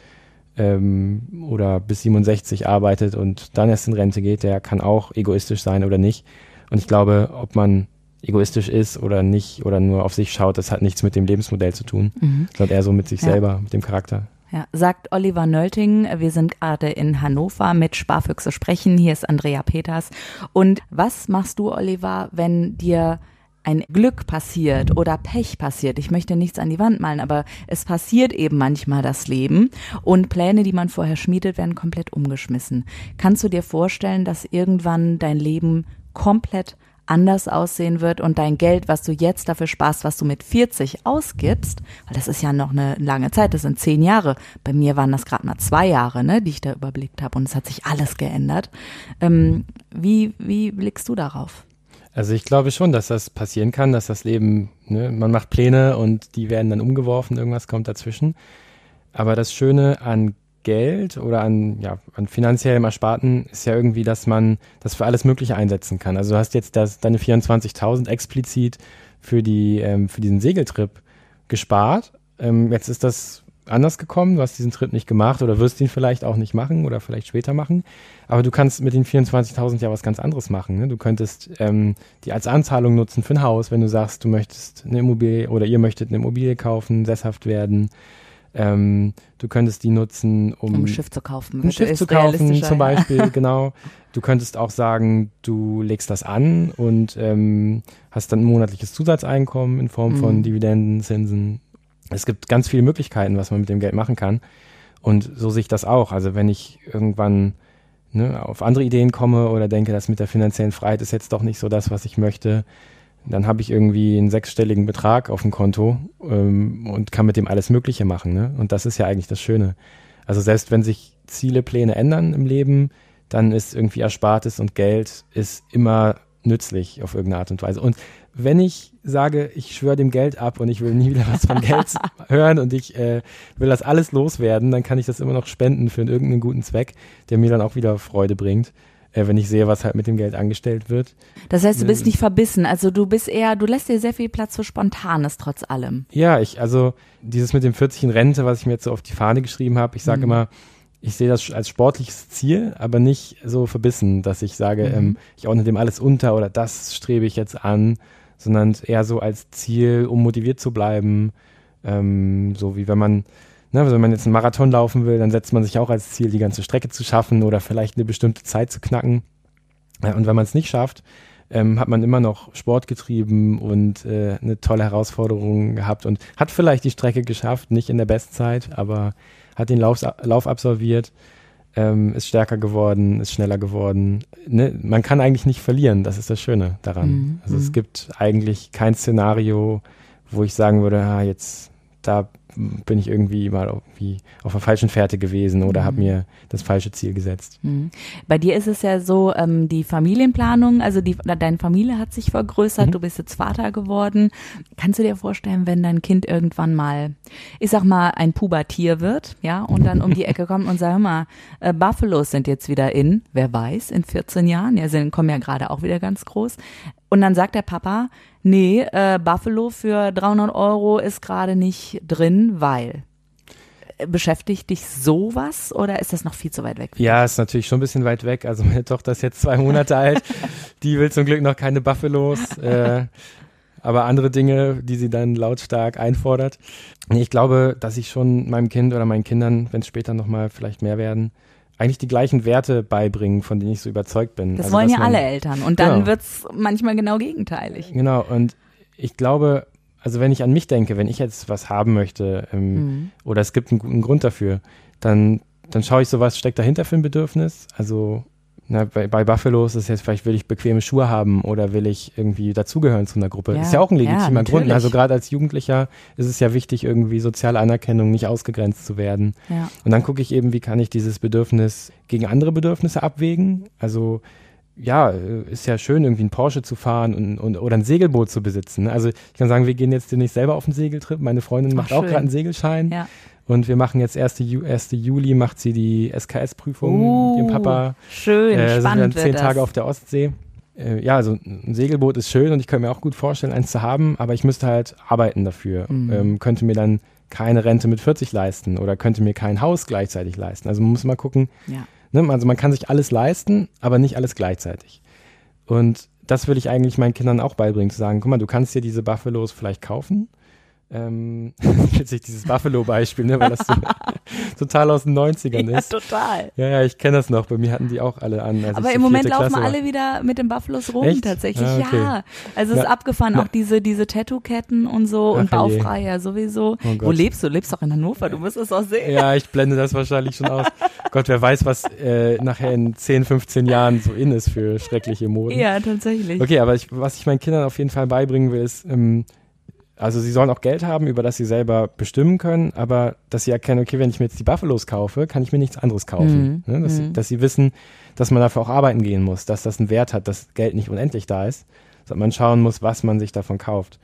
ähm, oder bis 67 arbeitet und dann erst in Rente geht, der kann auch egoistisch sein oder nicht. Und ich glaube, ob man egoistisch ist oder nicht oder nur auf sich schaut, das hat nichts mit dem Lebensmodell zu tun, mhm. sondern eher so mit sich ja. selber, mit dem Charakter. Ja, sagt Oliver Nölting. Wir sind gerade in Hannover mit Sparfüchse sprechen. Hier ist Andrea Peters. Und was machst du, Oliver, wenn dir ein Glück passiert oder Pech passiert. Ich möchte nichts an die Wand malen, aber es passiert eben manchmal das Leben und Pläne, die man vorher schmiedet, werden komplett umgeschmissen. Kannst du dir vorstellen, dass irgendwann dein Leben komplett anders aussehen wird und dein Geld, was du jetzt dafür sparst, was du mit 40 ausgibst, weil das ist ja noch eine lange Zeit, das sind zehn Jahre. Bei mir waren das gerade mal zwei Jahre, ne, die ich da überblickt habe und es hat sich alles geändert. Ähm, wie, wie blickst du darauf? Also ich glaube schon, dass das passieren kann, dass das Leben, ne, man macht Pläne und die werden dann umgeworfen, irgendwas kommt dazwischen. Aber das Schöne an Geld oder an, ja, an finanziellem Ersparten ist ja irgendwie, dass man das für alles Mögliche einsetzen kann. Also du hast jetzt das, deine 24.000 explizit für, die, ähm, für diesen Segeltrip gespart. Ähm, jetzt ist das anders gekommen. Du hast diesen Trip nicht gemacht oder wirst ihn vielleicht auch nicht machen oder vielleicht später machen. Aber du kannst mit den 24.000 ja was ganz anderes machen. Ne? Du könntest ähm, die als Anzahlung nutzen für ein Haus, wenn du sagst, du möchtest eine Immobilie oder ihr möchtet eine Immobilie kaufen, sesshaft werden. Ähm, du könntest die nutzen, um, um ein Schiff zu kaufen. Ein Schiff zu kaufen, zum [LAUGHS] Beispiel, genau. Du könntest auch sagen, du legst das an und ähm, hast dann ein monatliches Zusatzeinkommen in Form von mhm. Dividenden, Zinsen. Es gibt ganz viele Möglichkeiten, was man mit dem Geld machen kann. Und so sehe ich das auch. Also wenn ich irgendwann ne, auf andere Ideen komme oder denke, das mit der finanziellen Freiheit ist jetzt doch nicht so das, was ich möchte, dann habe ich irgendwie einen sechsstelligen Betrag auf dem Konto ähm, und kann mit dem alles Mögliche machen. Ne? Und das ist ja eigentlich das Schöne. Also selbst wenn sich Ziele, Pläne ändern im Leben, dann ist irgendwie Erspartes und Geld ist immer nützlich auf irgendeine Art und Weise. Und wenn ich sage, ich schwöre dem Geld ab und ich will nie wieder was von Geld [LAUGHS] hören und ich äh, will das alles loswerden, dann kann ich das immer noch spenden für irgendeinen guten Zweck, der mir dann auch wieder Freude bringt äh, wenn ich sehe, was halt mit dem Geld angestellt wird. Das heißt, du bist nicht verbissen, also du bist eher, du lässt dir sehr viel Platz für Spontanes trotz allem. Ja, ich, also dieses mit dem 40 in Rente, was ich mir jetzt so auf die Fahne geschrieben habe, ich sage mhm. immer, ich sehe das als sportliches Ziel, aber nicht so verbissen, dass ich sage, mhm. ähm, ich ordne dem alles unter oder das strebe ich jetzt an, sondern eher so als Ziel, um motiviert zu bleiben. Ähm, so wie wenn man Ne, also wenn man jetzt einen Marathon laufen will, dann setzt man sich auch als Ziel, die ganze Strecke zu schaffen oder vielleicht eine bestimmte Zeit zu knacken. und wenn man es nicht schafft, ähm, hat man immer noch Sport getrieben und äh, eine tolle Herausforderung gehabt und hat vielleicht die Strecke geschafft, nicht in der Bestzeit, aber hat den Lauf, Lauf absolviert, ähm, ist stärker geworden, ist schneller geworden. Ne? Man kann eigentlich nicht verlieren, das ist das Schöne daran. Mhm. Also es mhm. gibt eigentlich kein Szenario, wo ich sagen würde, ah, jetzt da bin ich irgendwie mal irgendwie auf der falschen Fährte gewesen oder mhm. habe mir das falsche Ziel gesetzt. Mhm. Bei dir ist es ja so, ähm, die Familienplanung, also die, deine Familie hat sich vergrößert, mhm. du bist jetzt Vater geworden. Kannst du dir vorstellen, wenn dein Kind irgendwann mal, ich sag mal, ein Pubertier wird, ja, und dann um die Ecke kommt und sagt, hör mal, äh, Buffalos sind jetzt wieder in, wer weiß, in 14 Jahren, ja, sie kommen ja gerade auch wieder ganz groß. Und dann sagt der Papa, nee, äh, Buffalo für 300 Euro ist gerade nicht drin, weil. Äh, beschäftigt dich sowas oder ist das noch viel zu weit weg? Ja, ist natürlich schon ein bisschen weit weg. Also meine Tochter ist jetzt zwei Monate alt. [LAUGHS] Die will zum Glück noch keine Buffalos. Äh, aber andere Dinge, die sie dann lautstark einfordert. Ich glaube, dass ich schon meinem Kind oder meinen Kindern, wenn es später nochmal vielleicht mehr werden, eigentlich die gleichen Werte beibringen, von denen ich so überzeugt bin. Das also, wollen ja man, alle Eltern und dann genau. wird's manchmal genau gegenteilig. Genau und ich glaube, also wenn ich an mich denke, wenn ich jetzt was haben möchte ähm, mhm. oder es gibt einen guten Grund dafür, dann, dann schaue ich so, was steckt dahinter für ein Bedürfnis. Also na, bei, bei Buffalos ist jetzt vielleicht, will ich bequeme Schuhe haben oder will ich irgendwie dazugehören zu einer Gruppe. Ja, ist ja auch ein legitimer ja, Grund. Also gerade als Jugendlicher ist es ja wichtig, irgendwie soziale Anerkennung nicht ausgegrenzt zu werden. Ja. Und dann gucke ich eben, wie kann ich dieses Bedürfnis gegen andere Bedürfnisse abwägen. Also ja, ist ja schön, irgendwie einen Porsche zu fahren und, und, oder ein Segelboot zu besitzen. Also ich kann sagen, wir gehen jetzt demnächst selber auf einen Segeltrip. Meine Freundin macht Ach, auch gerade einen Segelschein. Ja. Und wir machen jetzt 1. Ju 1. Juli macht sie die SKS-Prüfung uh, mit ihrem Papa. Schön, äh, spannend sind wir zehn Tage auf der Ostsee. Äh, ja, also ein Segelboot ist schön und ich könnte mir auch gut vorstellen, eins zu haben, aber ich müsste halt arbeiten dafür. Mhm. Ähm, könnte mir dann keine Rente mit 40 leisten oder könnte mir kein Haus gleichzeitig leisten. Also man muss mal gucken. Ja Ne? Also man kann sich alles leisten, aber nicht alles gleichzeitig. Und das will ich eigentlich meinen Kindern auch beibringen, zu sagen, guck mal, du kannst dir diese Buffalos vielleicht kaufen, ähm, [LAUGHS] witzig, dieses Buffalo-Beispiel, ne, weil das so [LAUGHS] total aus den 90ern ist. Ja, total. Ja, ja, ich kenne das noch. Bei mir hatten die auch alle an. Aber im Moment laufen Klasse alle wieder mit den Buffalos rum, Echt? tatsächlich. Ah, okay. Ja. Also es ist abgefahren, na, auch diese, diese Tattoo-Ketten und so Ach, und Baufreier sowieso. Oh Wo lebst du? Lebst doch in Hannover, du musst es auch sehen. Ja, ich blende das wahrscheinlich schon aus. [LAUGHS] Gott, wer weiß, was äh, nachher in 10, 15 Jahren so in ist für schreckliche Moden. Ja, tatsächlich. Okay, aber ich, was ich meinen Kindern auf jeden Fall beibringen will, ist, ähm, also sie sollen auch Geld haben, über das sie selber bestimmen können, aber dass sie erkennen, okay, wenn ich mir jetzt die Buffalos kaufe, kann ich mir nichts anderes kaufen. Mhm. Ne? Dass, mhm. dass, sie wissen, dass man dafür auch arbeiten gehen muss, dass das einen Wert hat, dass Geld nicht unendlich da ist, sondern man schauen muss, was man sich davon kauft.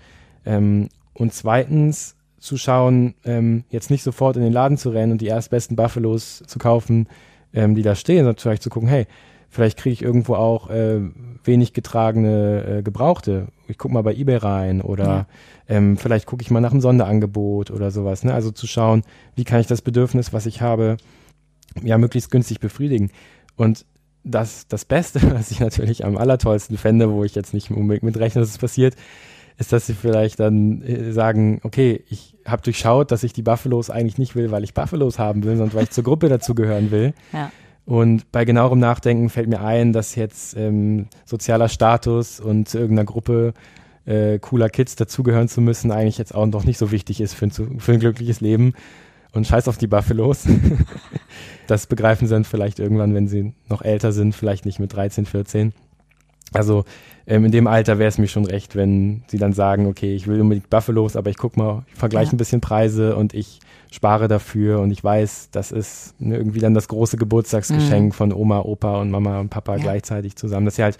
Ähm, und zweitens zu schauen, ähm, jetzt nicht sofort in den Laden zu rennen und die erstbesten Buffalos zu kaufen, ähm, die da stehen, sondern vielleicht zu gucken, hey, vielleicht kriege ich irgendwo auch äh, wenig getragene äh, Gebrauchte. Ich gucke mal bei eBay rein oder ja. ähm, vielleicht gucke ich mal nach einem Sonderangebot oder sowas. Ne? Also zu schauen, wie kann ich das Bedürfnis, was ich habe, ja möglichst günstig befriedigen. Und das, das Beste, [LAUGHS] was ich natürlich am allertollsten fände, wo ich jetzt nicht unbedingt mit rechne, dass es passiert, ist, dass sie vielleicht dann äh, sagen, okay, ich habe durchschaut, dass ich die Buffalos eigentlich nicht will, weil ich Buffalos haben will, sondern weil ich zur Gruppe dazugehören will. Ja. Und bei genauerem Nachdenken fällt mir ein, dass jetzt ähm, sozialer Status und zu irgendeiner Gruppe äh, cooler Kids dazugehören zu müssen, eigentlich jetzt auch noch nicht so wichtig ist für ein, für ein glückliches Leben. Und scheiß auf die Buffalos. [LAUGHS] das begreifen sie dann vielleicht irgendwann, wenn sie noch älter sind, vielleicht nicht mit 13, 14. Also ähm, in dem Alter wäre es mir schon recht, wenn sie dann sagen, okay, ich will unbedingt Buffalos, aber ich guck mal, ich vergleiche ja. ein bisschen Preise und ich spare dafür und ich weiß, das ist ne, irgendwie dann das große Geburtstagsgeschenk mhm. von Oma, Opa und Mama und Papa ja. gleichzeitig zusammen, dass sie halt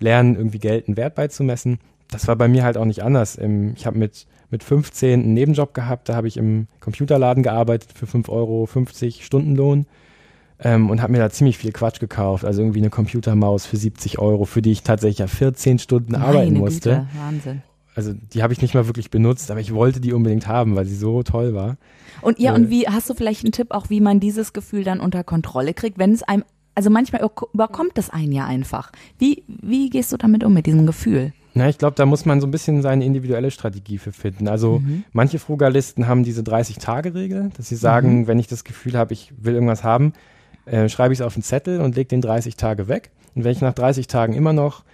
lernen, irgendwie Geld einen Wert beizumessen. Das war bei mir halt auch nicht anders. Ich habe mit, mit 15 einen Nebenjob gehabt, da habe ich im Computerladen gearbeitet für 5,50 Euro Stundenlohn ähm, und habe mir da ziemlich viel Quatsch gekauft. Also irgendwie eine Computermaus für 70 Euro, für die ich tatsächlich ja 14 Stunden Meine arbeiten musste. Güte, Wahnsinn also die habe ich nicht mal wirklich benutzt, aber ich wollte die unbedingt haben, weil sie so toll war. Und ja, äh, und wie hast du vielleicht einen Tipp auch, wie man dieses Gefühl dann unter Kontrolle kriegt, wenn es einem, also manchmal überkommt es einen ja einfach. Wie, wie gehst du damit um mit diesem Gefühl? Na, ich glaube, da muss man so ein bisschen seine individuelle Strategie für finden. Also mhm. manche Frugalisten haben diese 30-Tage-Regel, dass sie sagen, mhm. wenn ich das Gefühl habe, ich will irgendwas haben, äh, schreibe ich es auf einen Zettel und lege den 30 Tage weg. Und wenn ich nach 30 Tagen immer noch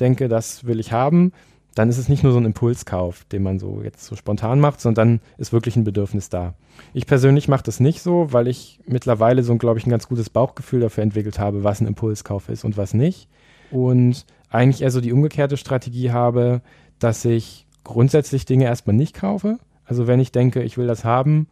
denke, das will ich haben, dann ist es nicht nur so ein Impulskauf, den man so jetzt so spontan macht, sondern dann ist wirklich ein Bedürfnis da. Ich persönlich mache das nicht so, weil ich mittlerweile so, glaube ich, ein ganz gutes Bauchgefühl dafür entwickelt habe, was ein Impulskauf ist und was nicht. Und eigentlich eher so die umgekehrte Strategie habe, dass ich grundsätzlich Dinge erstmal nicht kaufe. Also wenn ich denke, ich will das haben,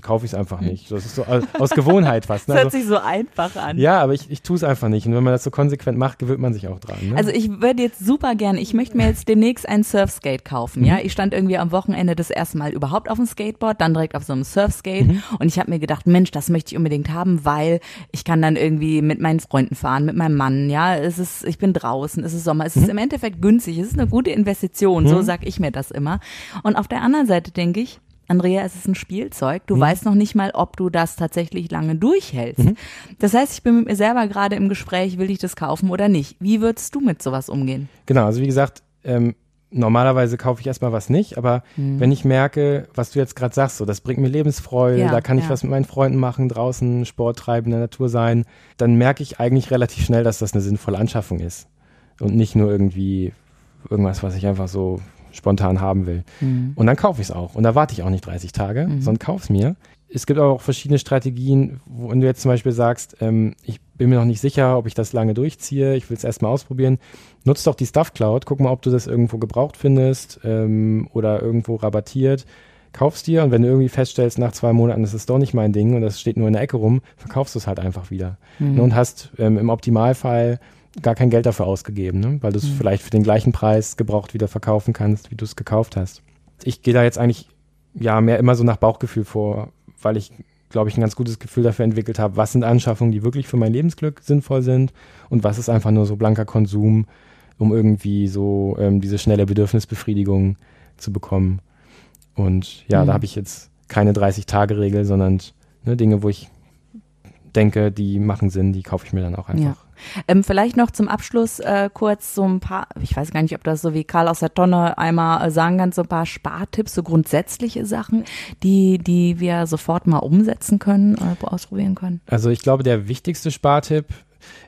kaufe ich es einfach nicht. Das ist so aus Gewohnheit fast. Ne? Das hört also, sich so einfach an. Ja, aber ich, ich tue es einfach nicht. Und wenn man das so konsequent macht, gewöhnt man sich auch dran. Ne? Also ich würde jetzt super gerne, ich möchte mir jetzt demnächst ein Surfskate kaufen. Mhm. Ja, ich stand irgendwie am Wochenende das erste Mal überhaupt auf dem Skateboard, dann direkt auf so einem Surfskate. Mhm. Und ich habe mir gedacht, Mensch, das möchte ich unbedingt haben, weil ich kann dann irgendwie mit meinen Freunden fahren, mit meinem Mann. Ja, es ist, ich bin draußen, es ist Sommer, es ist mhm. im Endeffekt günstig, es ist eine gute Investition. So mhm. sag ich mir das immer. Und auf der anderen Seite denke ich, Andrea, es ist ein Spielzeug. Du mhm. weißt noch nicht mal, ob du das tatsächlich lange durchhältst. Mhm. Das heißt, ich bin mit mir selber gerade im Gespräch, will ich das kaufen oder nicht? Wie würdest du mit sowas umgehen? Genau, also wie gesagt, ähm, normalerweise kaufe ich erstmal was nicht, aber mhm. wenn ich merke, was du jetzt gerade sagst, so das bringt mir Lebensfreude, ja, da kann ich ja. was mit meinen Freunden machen, draußen Sport treiben, in der Natur sein, dann merke ich eigentlich relativ schnell, dass das eine sinnvolle Anschaffung ist und nicht nur irgendwie irgendwas, was ich einfach so spontan haben will. Mhm. Und dann kaufe ich es auch. Und da warte ich auch nicht 30 Tage, mhm. sondern kaufe es mir. Es gibt aber auch verschiedene Strategien, wenn du jetzt zum Beispiel sagst, ähm, ich bin mir noch nicht sicher, ob ich das lange durchziehe, ich will es erstmal ausprobieren. Nutz doch die Stuff Cloud, guck mal, ob du das irgendwo gebraucht findest ähm, oder irgendwo rabattiert. Kaufst dir und wenn du irgendwie feststellst, nach zwei Monaten, das ist doch nicht mein Ding und das steht nur in der Ecke rum, verkaufst du es halt einfach wieder. Mhm. Und hast ähm, im Optimalfall gar kein Geld dafür ausgegeben, ne? weil du es mhm. vielleicht für den gleichen Preis gebraucht wieder verkaufen kannst, wie du es gekauft hast. Ich gehe da jetzt eigentlich ja mehr immer so nach Bauchgefühl vor, weil ich glaube ich ein ganz gutes Gefühl dafür entwickelt habe, was sind Anschaffungen, die wirklich für mein Lebensglück sinnvoll sind und was ist einfach nur so blanker Konsum, um irgendwie so ähm, diese schnelle Bedürfnisbefriedigung zu bekommen. Und ja, mhm. da habe ich jetzt keine 30-Tage-Regel, sondern ne, Dinge, wo ich denke, die machen Sinn, die kaufe ich mir dann auch einfach. Ja. Ähm, vielleicht noch zum Abschluss äh, kurz so ein paar, ich weiß gar nicht, ob das so wie Karl aus der Tonne einmal äh, sagen kann, so ein paar Spartipps, so grundsätzliche Sachen, die, die wir sofort mal umsetzen können oder ausprobieren können. Also ich glaube, der wichtigste Spartipp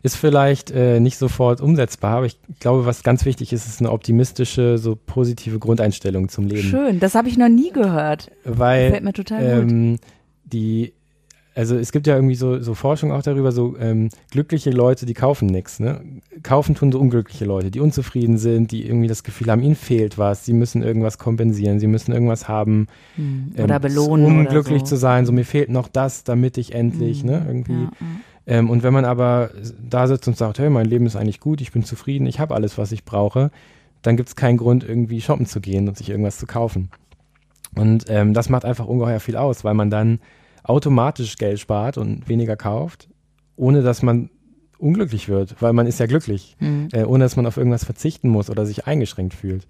ist vielleicht äh, nicht sofort umsetzbar, aber ich glaube, was ganz wichtig ist, ist eine optimistische, so positive Grundeinstellung zum Leben. Schön, das habe ich noch nie gehört. Weil Fällt mir total ähm, gut. die also es gibt ja irgendwie so, so Forschung auch darüber, so ähm, glückliche Leute, die kaufen nichts. Ne? Kaufen tun so unglückliche Leute, die unzufrieden sind, die irgendwie das Gefühl haben, ihnen fehlt was, sie müssen irgendwas kompensieren, sie müssen irgendwas haben. Hm. Oder ähm, belohnen. Um glücklich so. zu sein, so mir fehlt noch das, damit ich endlich, hm. ne, irgendwie. Ja, ja. Ähm, und wenn man aber da sitzt und sagt, hey, mein Leben ist eigentlich gut, ich bin zufrieden, ich habe alles, was ich brauche, dann gibt es keinen Grund, irgendwie shoppen zu gehen und sich irgendwas zu kaufen. Und ähm, das macht einfach ungeheuer viel aus, weil man dann automatisch Geld spart und weniger kauft, ohne dass man unglücklich wird, weil man ist ja glücklich, mhm. äh, ohne dass man auf irgendwas verzichten muss oder sich eingeschränkt fühlt.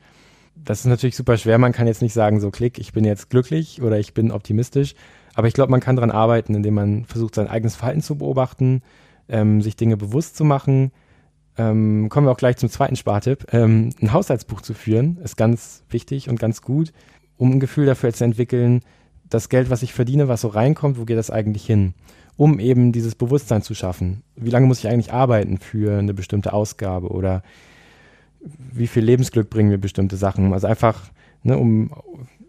Das ist natürlich super schwer. Man kann jetzt nicht sagen, so klick, ich bin jetzt glücklich oder ich bin optimistisch. Aber ich glaube, man kann daran arbeiten, indem man versucht, sein eigenes Verhalten zu beobachten, ähm, sich Dinge bewusst zu machen. Ähm, kommen wir auch gleich zum zweiten Spartipp. Ähm, ein Haushaltsbuch zu führen ist ganz wichtig und ganz gut, um ein Gefühl dafür zu entwickeln, das Geld, was ich verdiene, was so reinkommt, wo geht das eigentlich hin? Um eben dieses Bewusstsein zu schaffen. Wie lange muss ich eigentlich arbeiten für eine bestimmte Ausgabe oder wie viel Lebensglück bringen mir bestimmte Sachen? Also einfach, ne, um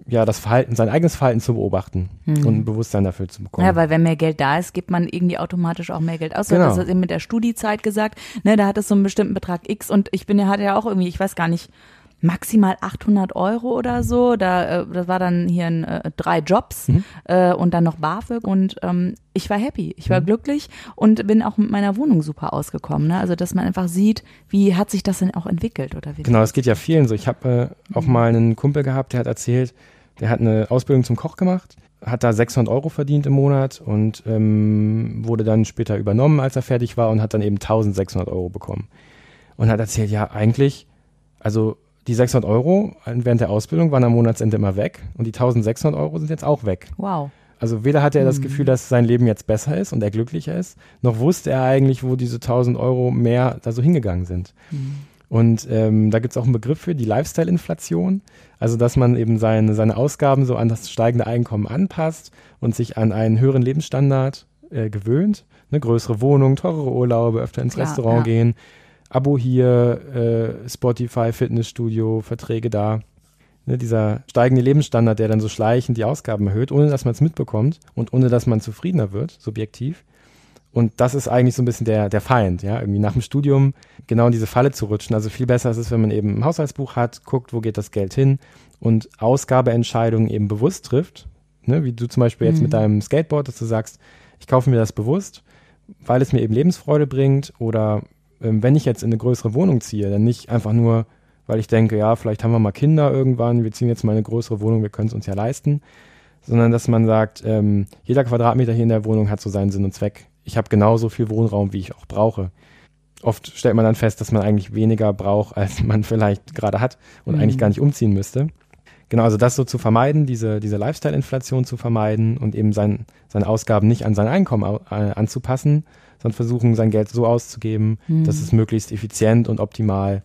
ja, das Verhalten, sein eigenes Verhalten zu beobachten mhm. und ein Bewusstsein dafür zu bekommen. Ja, weil wenn mehr Geld da ist, gibt man irgendwie automatisch auch mehr Geld aus. Genau. Das ist eben mit der Studiezeit gesagt, ne, da hat es so einen bestimmten Betrag X und ich bin ja, hatte ja auch irgendwie, ich weiß gar nicht, maximal 800 Euro oder so. Da, äh, das war dann hier ein, äh, drei Jobs mhm. äh, und dann noch BAföG und ähm, ich war happy, ich war mhm. glücklich und bin auch mit meiner Wohnung super ausgekommen. Ne? Also dass man einfach sieht, wie hat sich das denn auch entwickelt oder wie? Genau, es geht ja vielen so. Ich habe äh, auch mhm. mal einen Kumpel gehabt, der hat erzählt, der hat eine Ausbildung zum Koch gemacht, hat da 600 Euro verdient im Monat und ähm, wurde dann später übernommen, als er fertig war und hat dann eben 1600 Euro bekommen. Und hat erzählt, ja, eigentlich, also die 600 Euro während der Ausbildung waren am Monatsende immer weg und die 1600 Euro sind jetzt auch weg. Wow. Also weder hatte er das mhm. Gefühl, dass sein Leben jetzt besser ist und er glücklicher ist, noch wusste er eigentlich, wo diese 1000 Euro mehr da so hingegangen sind. Mhm. Und ähm, da gibt es auch einen Begriff für, die Lifestyle-Inflation. Also dass man eben seine, seine Ausgaben so an das steigende Einkommen anpasst und sich an einen höheren Lebensstandard äh, gewöhnt. Eine größere Wohnung, teurere Urlaube, öfter ins Klar, Restaurant ja. gehen Abo hier, äh, Spotify, Fitnessstudio, Verträge da. Ne, dieser steigende Lebensstandard, der dann so schleichend die Ausgaben erhöht, ohne dass man es mitbekommt und ohne dass man zufriedener wird, subjektiv. Und das ist eigentlich so ein bisschen der, der Feind, ja, irgendwie nach dem Studium genau in diese Falle zu rutschen. Also viel besser ist es, wenn man eben ein Haushaltsbuch hat, guckt, wo geht das Geld hin und Ausgabeentscheidungen eben bewusst trifft. Ne, wie du zum Beispiel jetzt mhm. mit deinem Skateboard, dass du sagst, ich kaufe mir das bewusst, weil es mir eben Lebensfreude bringt oder wenn ich jetzt in eine größere Wohnung ziehe, dann nicht einfach nur, weil ich denke, ja, vielleicht haben wir mal Kinder irgendwann, wir ziehen jetzt mal eine größere Wohnung, wir können es uns ja leisten, sondern dass man sagt, ähm, jeder Quadratmeter hier in der Wohnung hat so seinen Sinn und Zweck. Ich habe genauso viel Wohnraum, wie ich auch brauche. Oft stellt man dann fest, dass man eigentlich weniger braucht, [LAUGHS] als man vielleicht gerade hat und mhm. eigentlich gar nicht umziehen müsste. Genau, also das so zu vermeiden, diese, diese Lifestyle-Inflation zu vermeiden und eben sein, seine Ausgaben nicht an sein Einkommen äh, anzupassen, sondern versuchen, sein Geld so auszugeben, mhm. dass es möglichst effizient und optimal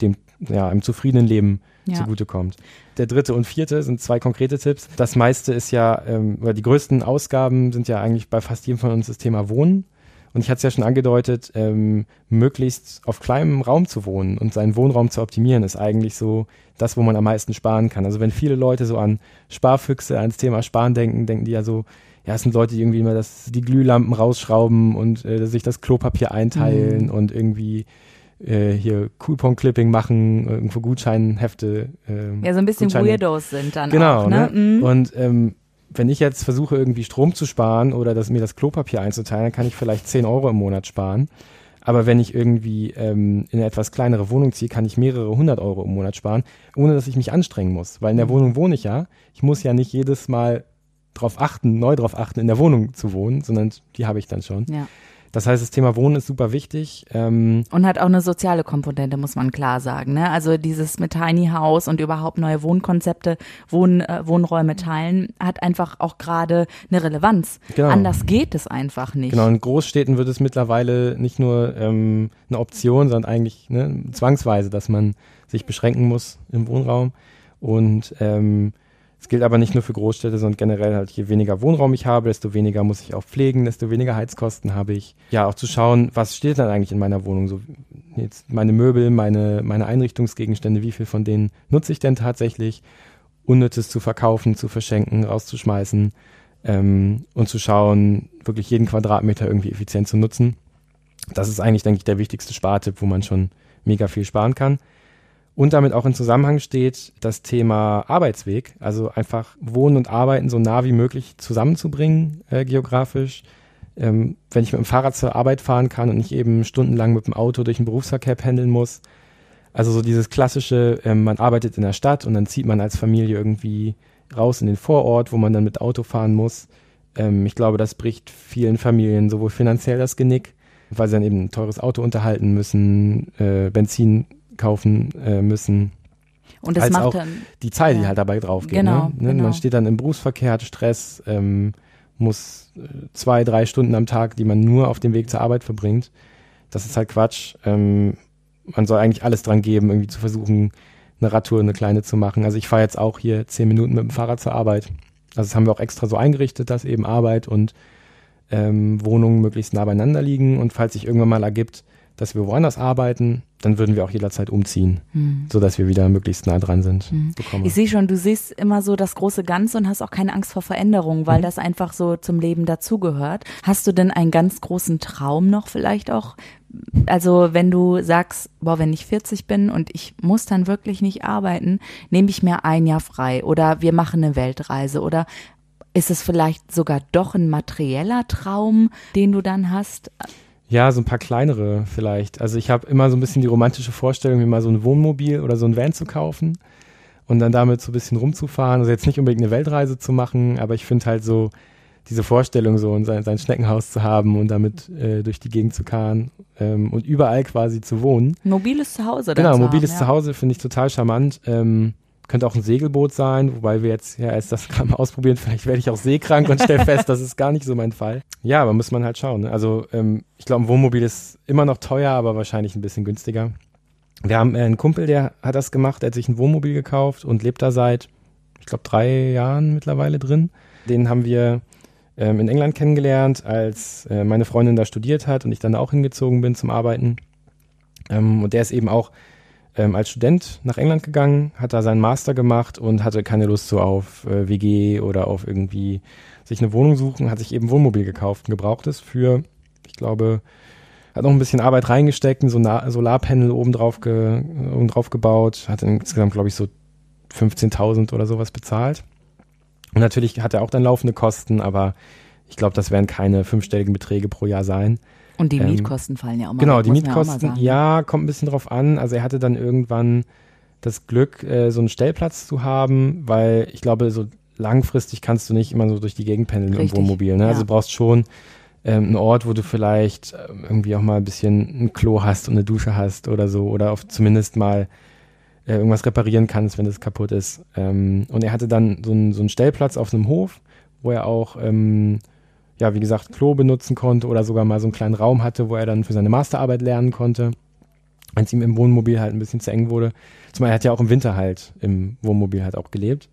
dem, ja, einem zufriedenen Leben ja. zugutekommt. Der dritte und vierte sind zwei konkrete Tipps. Das meiste ist ja, ähm, oder die größten Ausgaben sind ja eigentlich bei fast jedem von uns das Thema Wohnen. Und ich hatte es ja schon angedeutet, ähm, möglichst auf kleinem Raum zu wohnen und seinen Wohnraum zu optimieren, ist eigentlich so das, wo man am meisten sparen kann. Also wenn viele Leute so an Sparfüchse, ans Thema Sparen denken, denken die ja so, ja, es sind Leute, die irgendwie immer das, die Glühlampen rausschrauben und äh, sich das Klopapier einteilen mhm. und irgendwie äh, hier Coupon-Clipping machen, irgendwo Gutscheinhefte. Äh, ja, so ein bisschen Gutscheine. Weirdos sind dann genau, auch, ne? ne? Mhm. Und ähm, wenn ich jetzt versuche, irgendwie Strom zu sparen oder das, mir das Klopapier einzuteilen, dann kann ich vielleicht 10 Euro im Monat sparen. Aber wenn ich irgendwie ähm, in eine etwas kleinere Wohnung ziehe, kann ich mehrere hundert Euro im Monat sparen, ohne dass ich mich anstrengen muss. Weil in der mhm. Wohnung wohne ich ja. Ich muss ja nicht jedes Mal drauf achten, neu drauf achten, in der Wohnung zu wohnen, sondern die habe ich dann schon. Ja. Das heißt, das Thema Wohnen ist super wichtig. Ähm und hat auch eine soziale Komponente, muss man klar sagen. Ne? Also dieses mit Tiny House und überhaupt neue Wohnkonzepte, Wohn, äh, Wohnräume teilen, hat einfach auch gerade eine Relevanz. Genau. Anders geht es einfach nicht. Genau, in Großstädten wird es mittlerweile nicht nur ähm, eine Option, sondern eigentlich ne, zwangsweise, dass man sich beschränken muss im Wohnraum. Und ähm, es gilt aber nicht nur für Großstädte, sondern generell halt, je weniger Wohnraum ich habe, desto weniger muss ich auch pflegen, desto weniger Heizkosten habe ich. Ja, auch zu schauen, was steht dann eigentlich in meiner Wohnung? So jetzt meine Möbel, meine, meine Einrichtungsgegenstände, wie viel von denen nutze ich denn tatsächlich? Unnützes zu verkaufen, zu verschenken, rauszuschmeißen ähm, und zu schauen, wirklich jeden Quadratmeter irgendwie effizient zu nutzen. Das ist eigentlich, denke ich, der wichtigste Spartipp, wo man schon mega viel sparen kann. Und damit auch in Zusammenhang steht das Thema Arbeitsweg, also einfach Wohnen und Arbeiten so nah wie möglich zusammenzubringen äh, geografisch. Ähm, wenn ich mit dem Fahrrad zur Arbeit fahren kann und nicht eben stundenlang mit dem Auto durch den Berufsverkehr pendeln muss. Also so dieses klassische, ähm, man arbeitet in der Stadt und dann zieht man als Familie irgendwie raus in den Vorort, wo man dann mit Auto fahren muss. Ähm, ich glaube, das bricht vielen Familien sowohl finanziell das Genick, weil sie dann eben ein teures Auto unterhalten müssen, äh, Benzin kaufen äh, müssen. Und das als macht auch dann, die Zeit, ja. die halt dabei drauf geht. Genau, ne? genau. Man steht dann im Berufsverkehr, hat Stress, ähm, muss äh, zwei, drei Stunden am Tag, die man nur auf dem Weg zur Arbeit verbringt. Das ist halt Quatsch. Ähm, man soll eigentlich alles dran geben, irgendwie zu versuchen, eine Radtour, eine kleine zu machen. Also ich fahre jetzt auch hier zehn Minuten mit dem Fahrrad zur Arbeit. Also das haben wir auch extra so eingerichtet, dass eben Arbeit und ähm, Wohnungen möglichst nah beieinander liegen. Und falls sich irgendwann mal ergibt, dass wir woanders arbeiten, dann würden wir auch jederzeit umziehen, mhm. sodass wir wieder möglichst nah dran sind. Mhm. Ich sehe schon, du siehst immer so das große Ganze und hast auch keine Angst vor Veränderungen, weil mhm. das einfach so zum Leben dazugehört. Hast du denn einen ganz großen Traum noch vielleicht auch? Also wenn du sagst, boah, wenn ich 40 bin und ich muss dann wirklich nicht arbeiten, nehme ich mir ein Jahr frei oder wir machen eine Weltreise oder ist es vielleicht sogar doch ein materieller Traum, den du dann hast? Ja, so ein paar kleinere vielleicht. Also ich habe immer so ein bisschen die romantische Vorstellung, mir mal so ein Wohnmobil oder so ein Van zu kaufen und dann damit so ein bisschen rumzufahren. Also jetzt nicht unbedingt eine Weltreise zu machen, aber ich finde halt so diese Vorstellung, so sein, sein Schneckenhaus zu haben und damit äh, durch die Gegend zu fahren ähm, und überall quasi zu wohnen. Mobiles Zuhause. Genau, mobiles haben, ja. Zuhause finde ich total charmant. Ähm, könnte auch ein Segelboot sein, wobei wir jetzt ja erst das [LAUGHS] gerade mal ausprobieren. Vielleicht werde ich auch seekrank und stelle fest, das ist gar nicht so mein Fall. Ja, aber muss man halt schauen. Ne? Also ähm, ich glaube, ein Wohnmobil ist immer noch teuer, aber wahrscheinlich ein bisschen günstiger. Wir haben äh, einen Kumpel, der hat das gemacht, der hat sich ein Wohnmobil gekauft und lebt da seit, ich glaube, drei Jahren mittlerweile drin. Den haben wir ähm, in England kennengelernt, als äh, meine Freundin da studiert hat und ich dann auch hingezogen bin zum Arbeiten. Ähm, und der ist eben auch ähm, als Student nach England gegangen, hat da seinen Master gemacht und hatte keine Lust so auf äh, WG oder auf irgendwie sich eine Wohnung suchen, hat sich eben Wohnmobil gekauft, ein gebrauchtes für, ich glaube, hat noch ein bisschen Arbeit reingesteckt, ein Solar Solarpanel oben drauf, ge oben drauf gebaut, hat insgesamt, glaube ich, so 15.000 oder sowas bezahlt. Und natürlich hat er auch dann laufende Kosten, aber ich glaube, das werden keine fünfstelligen Beträge pro Jahr sein. Und die ähm, Mietkosten fallen ja auch mal. Genau, die Mietkosten, ja, kommt ein bisschen drauf an. Also er hatte dann irgendwann das Glück, äh, so einen Stellplatz zu haben, weil ich glaube, so langfristig kannst du nicht immer so durch die Gegend pendeln Richtig, im Wohnmobil. Ne? Also ja. Also du brauchst schon ähm, einen Ort, wo du vielleicht äh, irgendwie auch mal ein bisschen ein Klo hast und eine Dusche hast oder so. Oder auf zumindest mal äh, irgendwas reparieren kannst, wenn das kaputt ist. Ähm, und er hatte dann so, ein, so einen Stellplatz auf einem Hof, wo er auch ähm, ja, wie gesagt, Klo benutzen konnte oder sogar mal so einen kleinen Raum hatte, wo er dann für seine Masterarbeit lernen konnte, wenn es ihm im Wohnmobil halt ein bisschen zu eng wurde. Zumal er hat ja auch im Winter halt im Wohnmobil halt auch gelebt.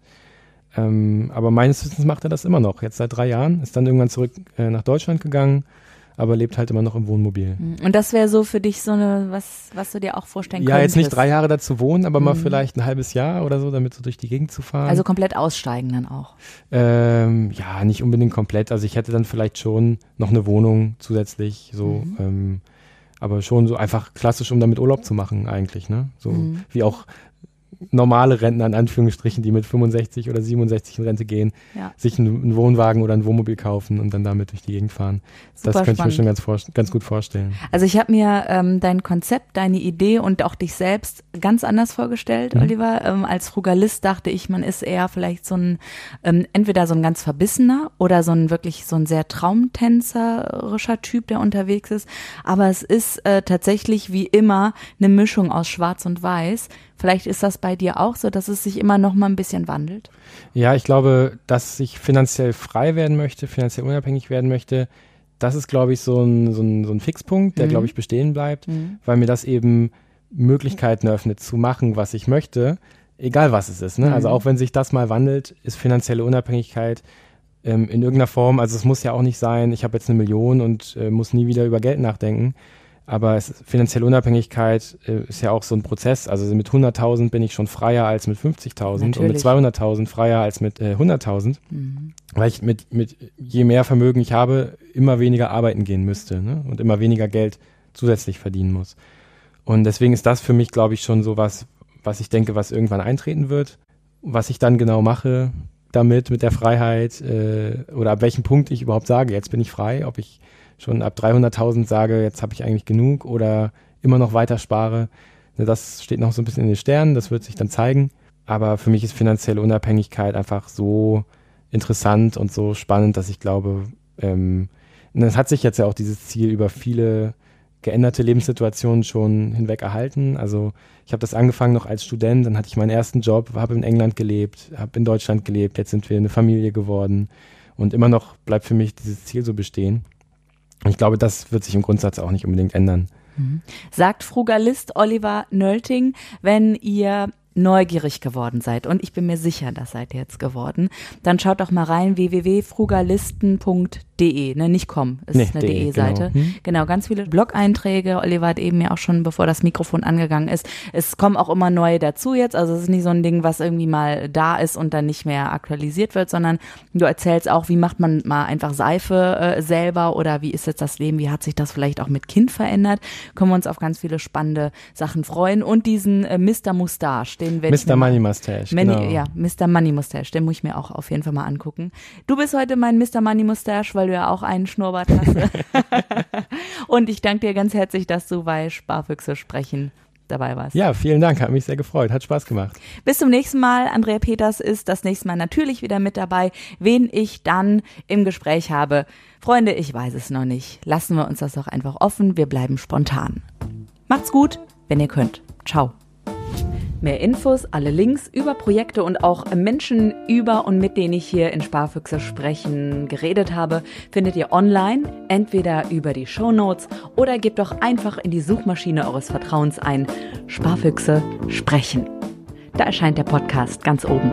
Ähm, aber meines Wissens macht er das immer noch. Jetzt seit drei Jahren, ist dann irgendwann zurück äh, nach Deutschland gegangen. Aber lebt halt immer noch im Wohnmobil. Mhm. Und das wäre so für dich so eine, was, was du dir auch vorstellen könntest? Ja, jetzt nicht drei Jahre dazu wohnen, aber mhm. mal vielleicht ein halbes Jahr oder so, damit so durch die Gegend zu fahren. Also komplett aussteigen dann auch? Ähm, ja, nicht unbedingt komplett. Also ich hätte dann vielleicht schon noch eine Wohnung zusätzlich, so, mhm. ähm, aber schon so einfach klassisch, um damit Urlaub zu machen eigentlich, ne? So mhm. wie auch normale Rentner in Anführungsstrichen, die mit 65 oder 67 in Rente gehen, ja. sich einen, Wohnwagen oder ein Wohnmobil kaufen und dann damit durch die Gegend fahren. Super das könnte ich mir schon ganz, ganz gut vorstellen. Also ich habe mir ähm, dein Konzept, deine Idee und auch dich selbst ganz anders vorgestellt, mhm. Oliver. Ähm, als Frugalist dachte ich, man ist eher vielleicht so ein, ähm, entweder so ein ganz verbissener oder so ein wirklich so ein sehr traumtänzerischer Typ, der unterwegs ist. Aber es ist äh, tatsächlich wie immer eine Mischung aus Schwarz und Weiß Vielleicht ist das bei dir auch so, dass es sich immer noch mal ein bisschen wandelt. Ja, ich glaube, dass ich finanziell frei werden möchte, finanziell unabhängig werden möchte, das ist, glaube ich, so ein, so ein, so ein Fixpunkt, der, mhm. glaube ich, bestehen bleibt, mhm. weil mir das eben Möglichkeiten eröffnet, zu machen, was ich möchte, egal was es ist. Ne? Also mhm. Also auch wenn sich das mal wandelt, ist finanzielle Unabhängigkeit ähm, in irgendeiner Form, also es muss ja auch nicht sein, ich habe jetzt eine Million und äh, muss nie wieder über Geld nachdenken, aber es, finanzielle Unabhängigkeit äh, ist ja auch so ein Prozess. Also mit 100.000 bin ich schon freier als mit 50.000 und mit 200.000 freier als mit äh, 100.000, mhm. weil ich mit, mit je mehr Vermögen ich habe, immer weniger arbeiten gehen müsste ne? und immer weniger Geld zusätzlich verdienen muss. Und deswegen ist das für mich, glaube ich, schon so was, was ich denke, was irgendwann eintreten wird. Was ich dann genau mache damit, mit der Freiheit äh, oder ab welchem Punkt ich überhaupt sage, jetzt bin ich frei, ob ich schon ab 300.000 sage, jetzt habe ich eigentlich genug oder immer noch weiter spare. Ne, das steht noch so ein bisschen in den Sternen, das wird sich dann zeigen. Aber für mich ist finanzielle Unabhängigkeit einfach so interessant und so spannend, dass ich glaube, ähm, es hat sich jetzt ja auch dieses Ziel über viele geänderte Lebenssituationen schon hinweg erhalten. Also ich habe das angefangen noch als Student, dann hatte ich meinen ersten Job, habe in England gelebt, habe in Deutschland gelebt, jetzt sind wir eine Familie geworden und immer noch bleibt für mich dieses Ziel so bestehen. Ich glaube, das wird sich im Grundsatz auch nicht unbedingt ändern. Mhm. Sagt Frugalist Oliver Nölting, wenn ihr neugierig geworden seid und ich bin mir sicher, das seid ihr jetzt geworden, dann schaut doch mal rein www.frugalisten.de de, ne, nicht com, ist nee, eine de-Seite. Genau. Hm. genau. ganz viele Blog-Einträge. Oliver hat eben ja auch schon, bevor das Mikrofon angegangen ist. Es kommen auch immer neue dazu jetzt. Also es ist nicht so ein Ding, was irgendwie mal da ist und dann nicht mehr aktualisiert wird, sondern du erzählst auch, wie macht man mal einfach Seife äh, selber oder wie ist jetzt das Leben, wie hat sich das vielleicht auch mit Kind verändert. Können wir uns auf ganz viele spannende Sachen freuen und diesen äh, Mr. Mustache, den werde Mr. Money Mustache, Mani, genau. Ja, Mr. Money Mustache, den muss ich mir auch auf jeden Fall mal angucken. Du bist heute mein Mr. Money Mustache, weil du ja auch einen Schnurrbart hast. [LAUGHS] und ich danke dir ganz herzlich, dass du bei Sparfüchse sprechen dabei warst. Ja, vielen Dank, hat mich sehr gefreut, hat Spaß gemacht. Bis zum nächsten Mal. Andrea Peters ist das nächste Mal natürlich wieder mit dabei, wen ich dann im Gespräch habe. Freunde, ich weiß es noch nicht. Lassen wir uns das doch einfach offen, wir bleiben spontan. Macht's gut, wenn ihr könnt. Ciao. Mehr Infos, alle Links über Projekte und auch Menschen über und mit denen ich hier in Sparfüchse sprechen geredet habe, findet ihr online, entweder über die Show Notes oder gebt doch einfach in die Suchmaschine eures Vertrauens ein Sparfüchse sprechen. Da erscheint der Podcast ganz oben.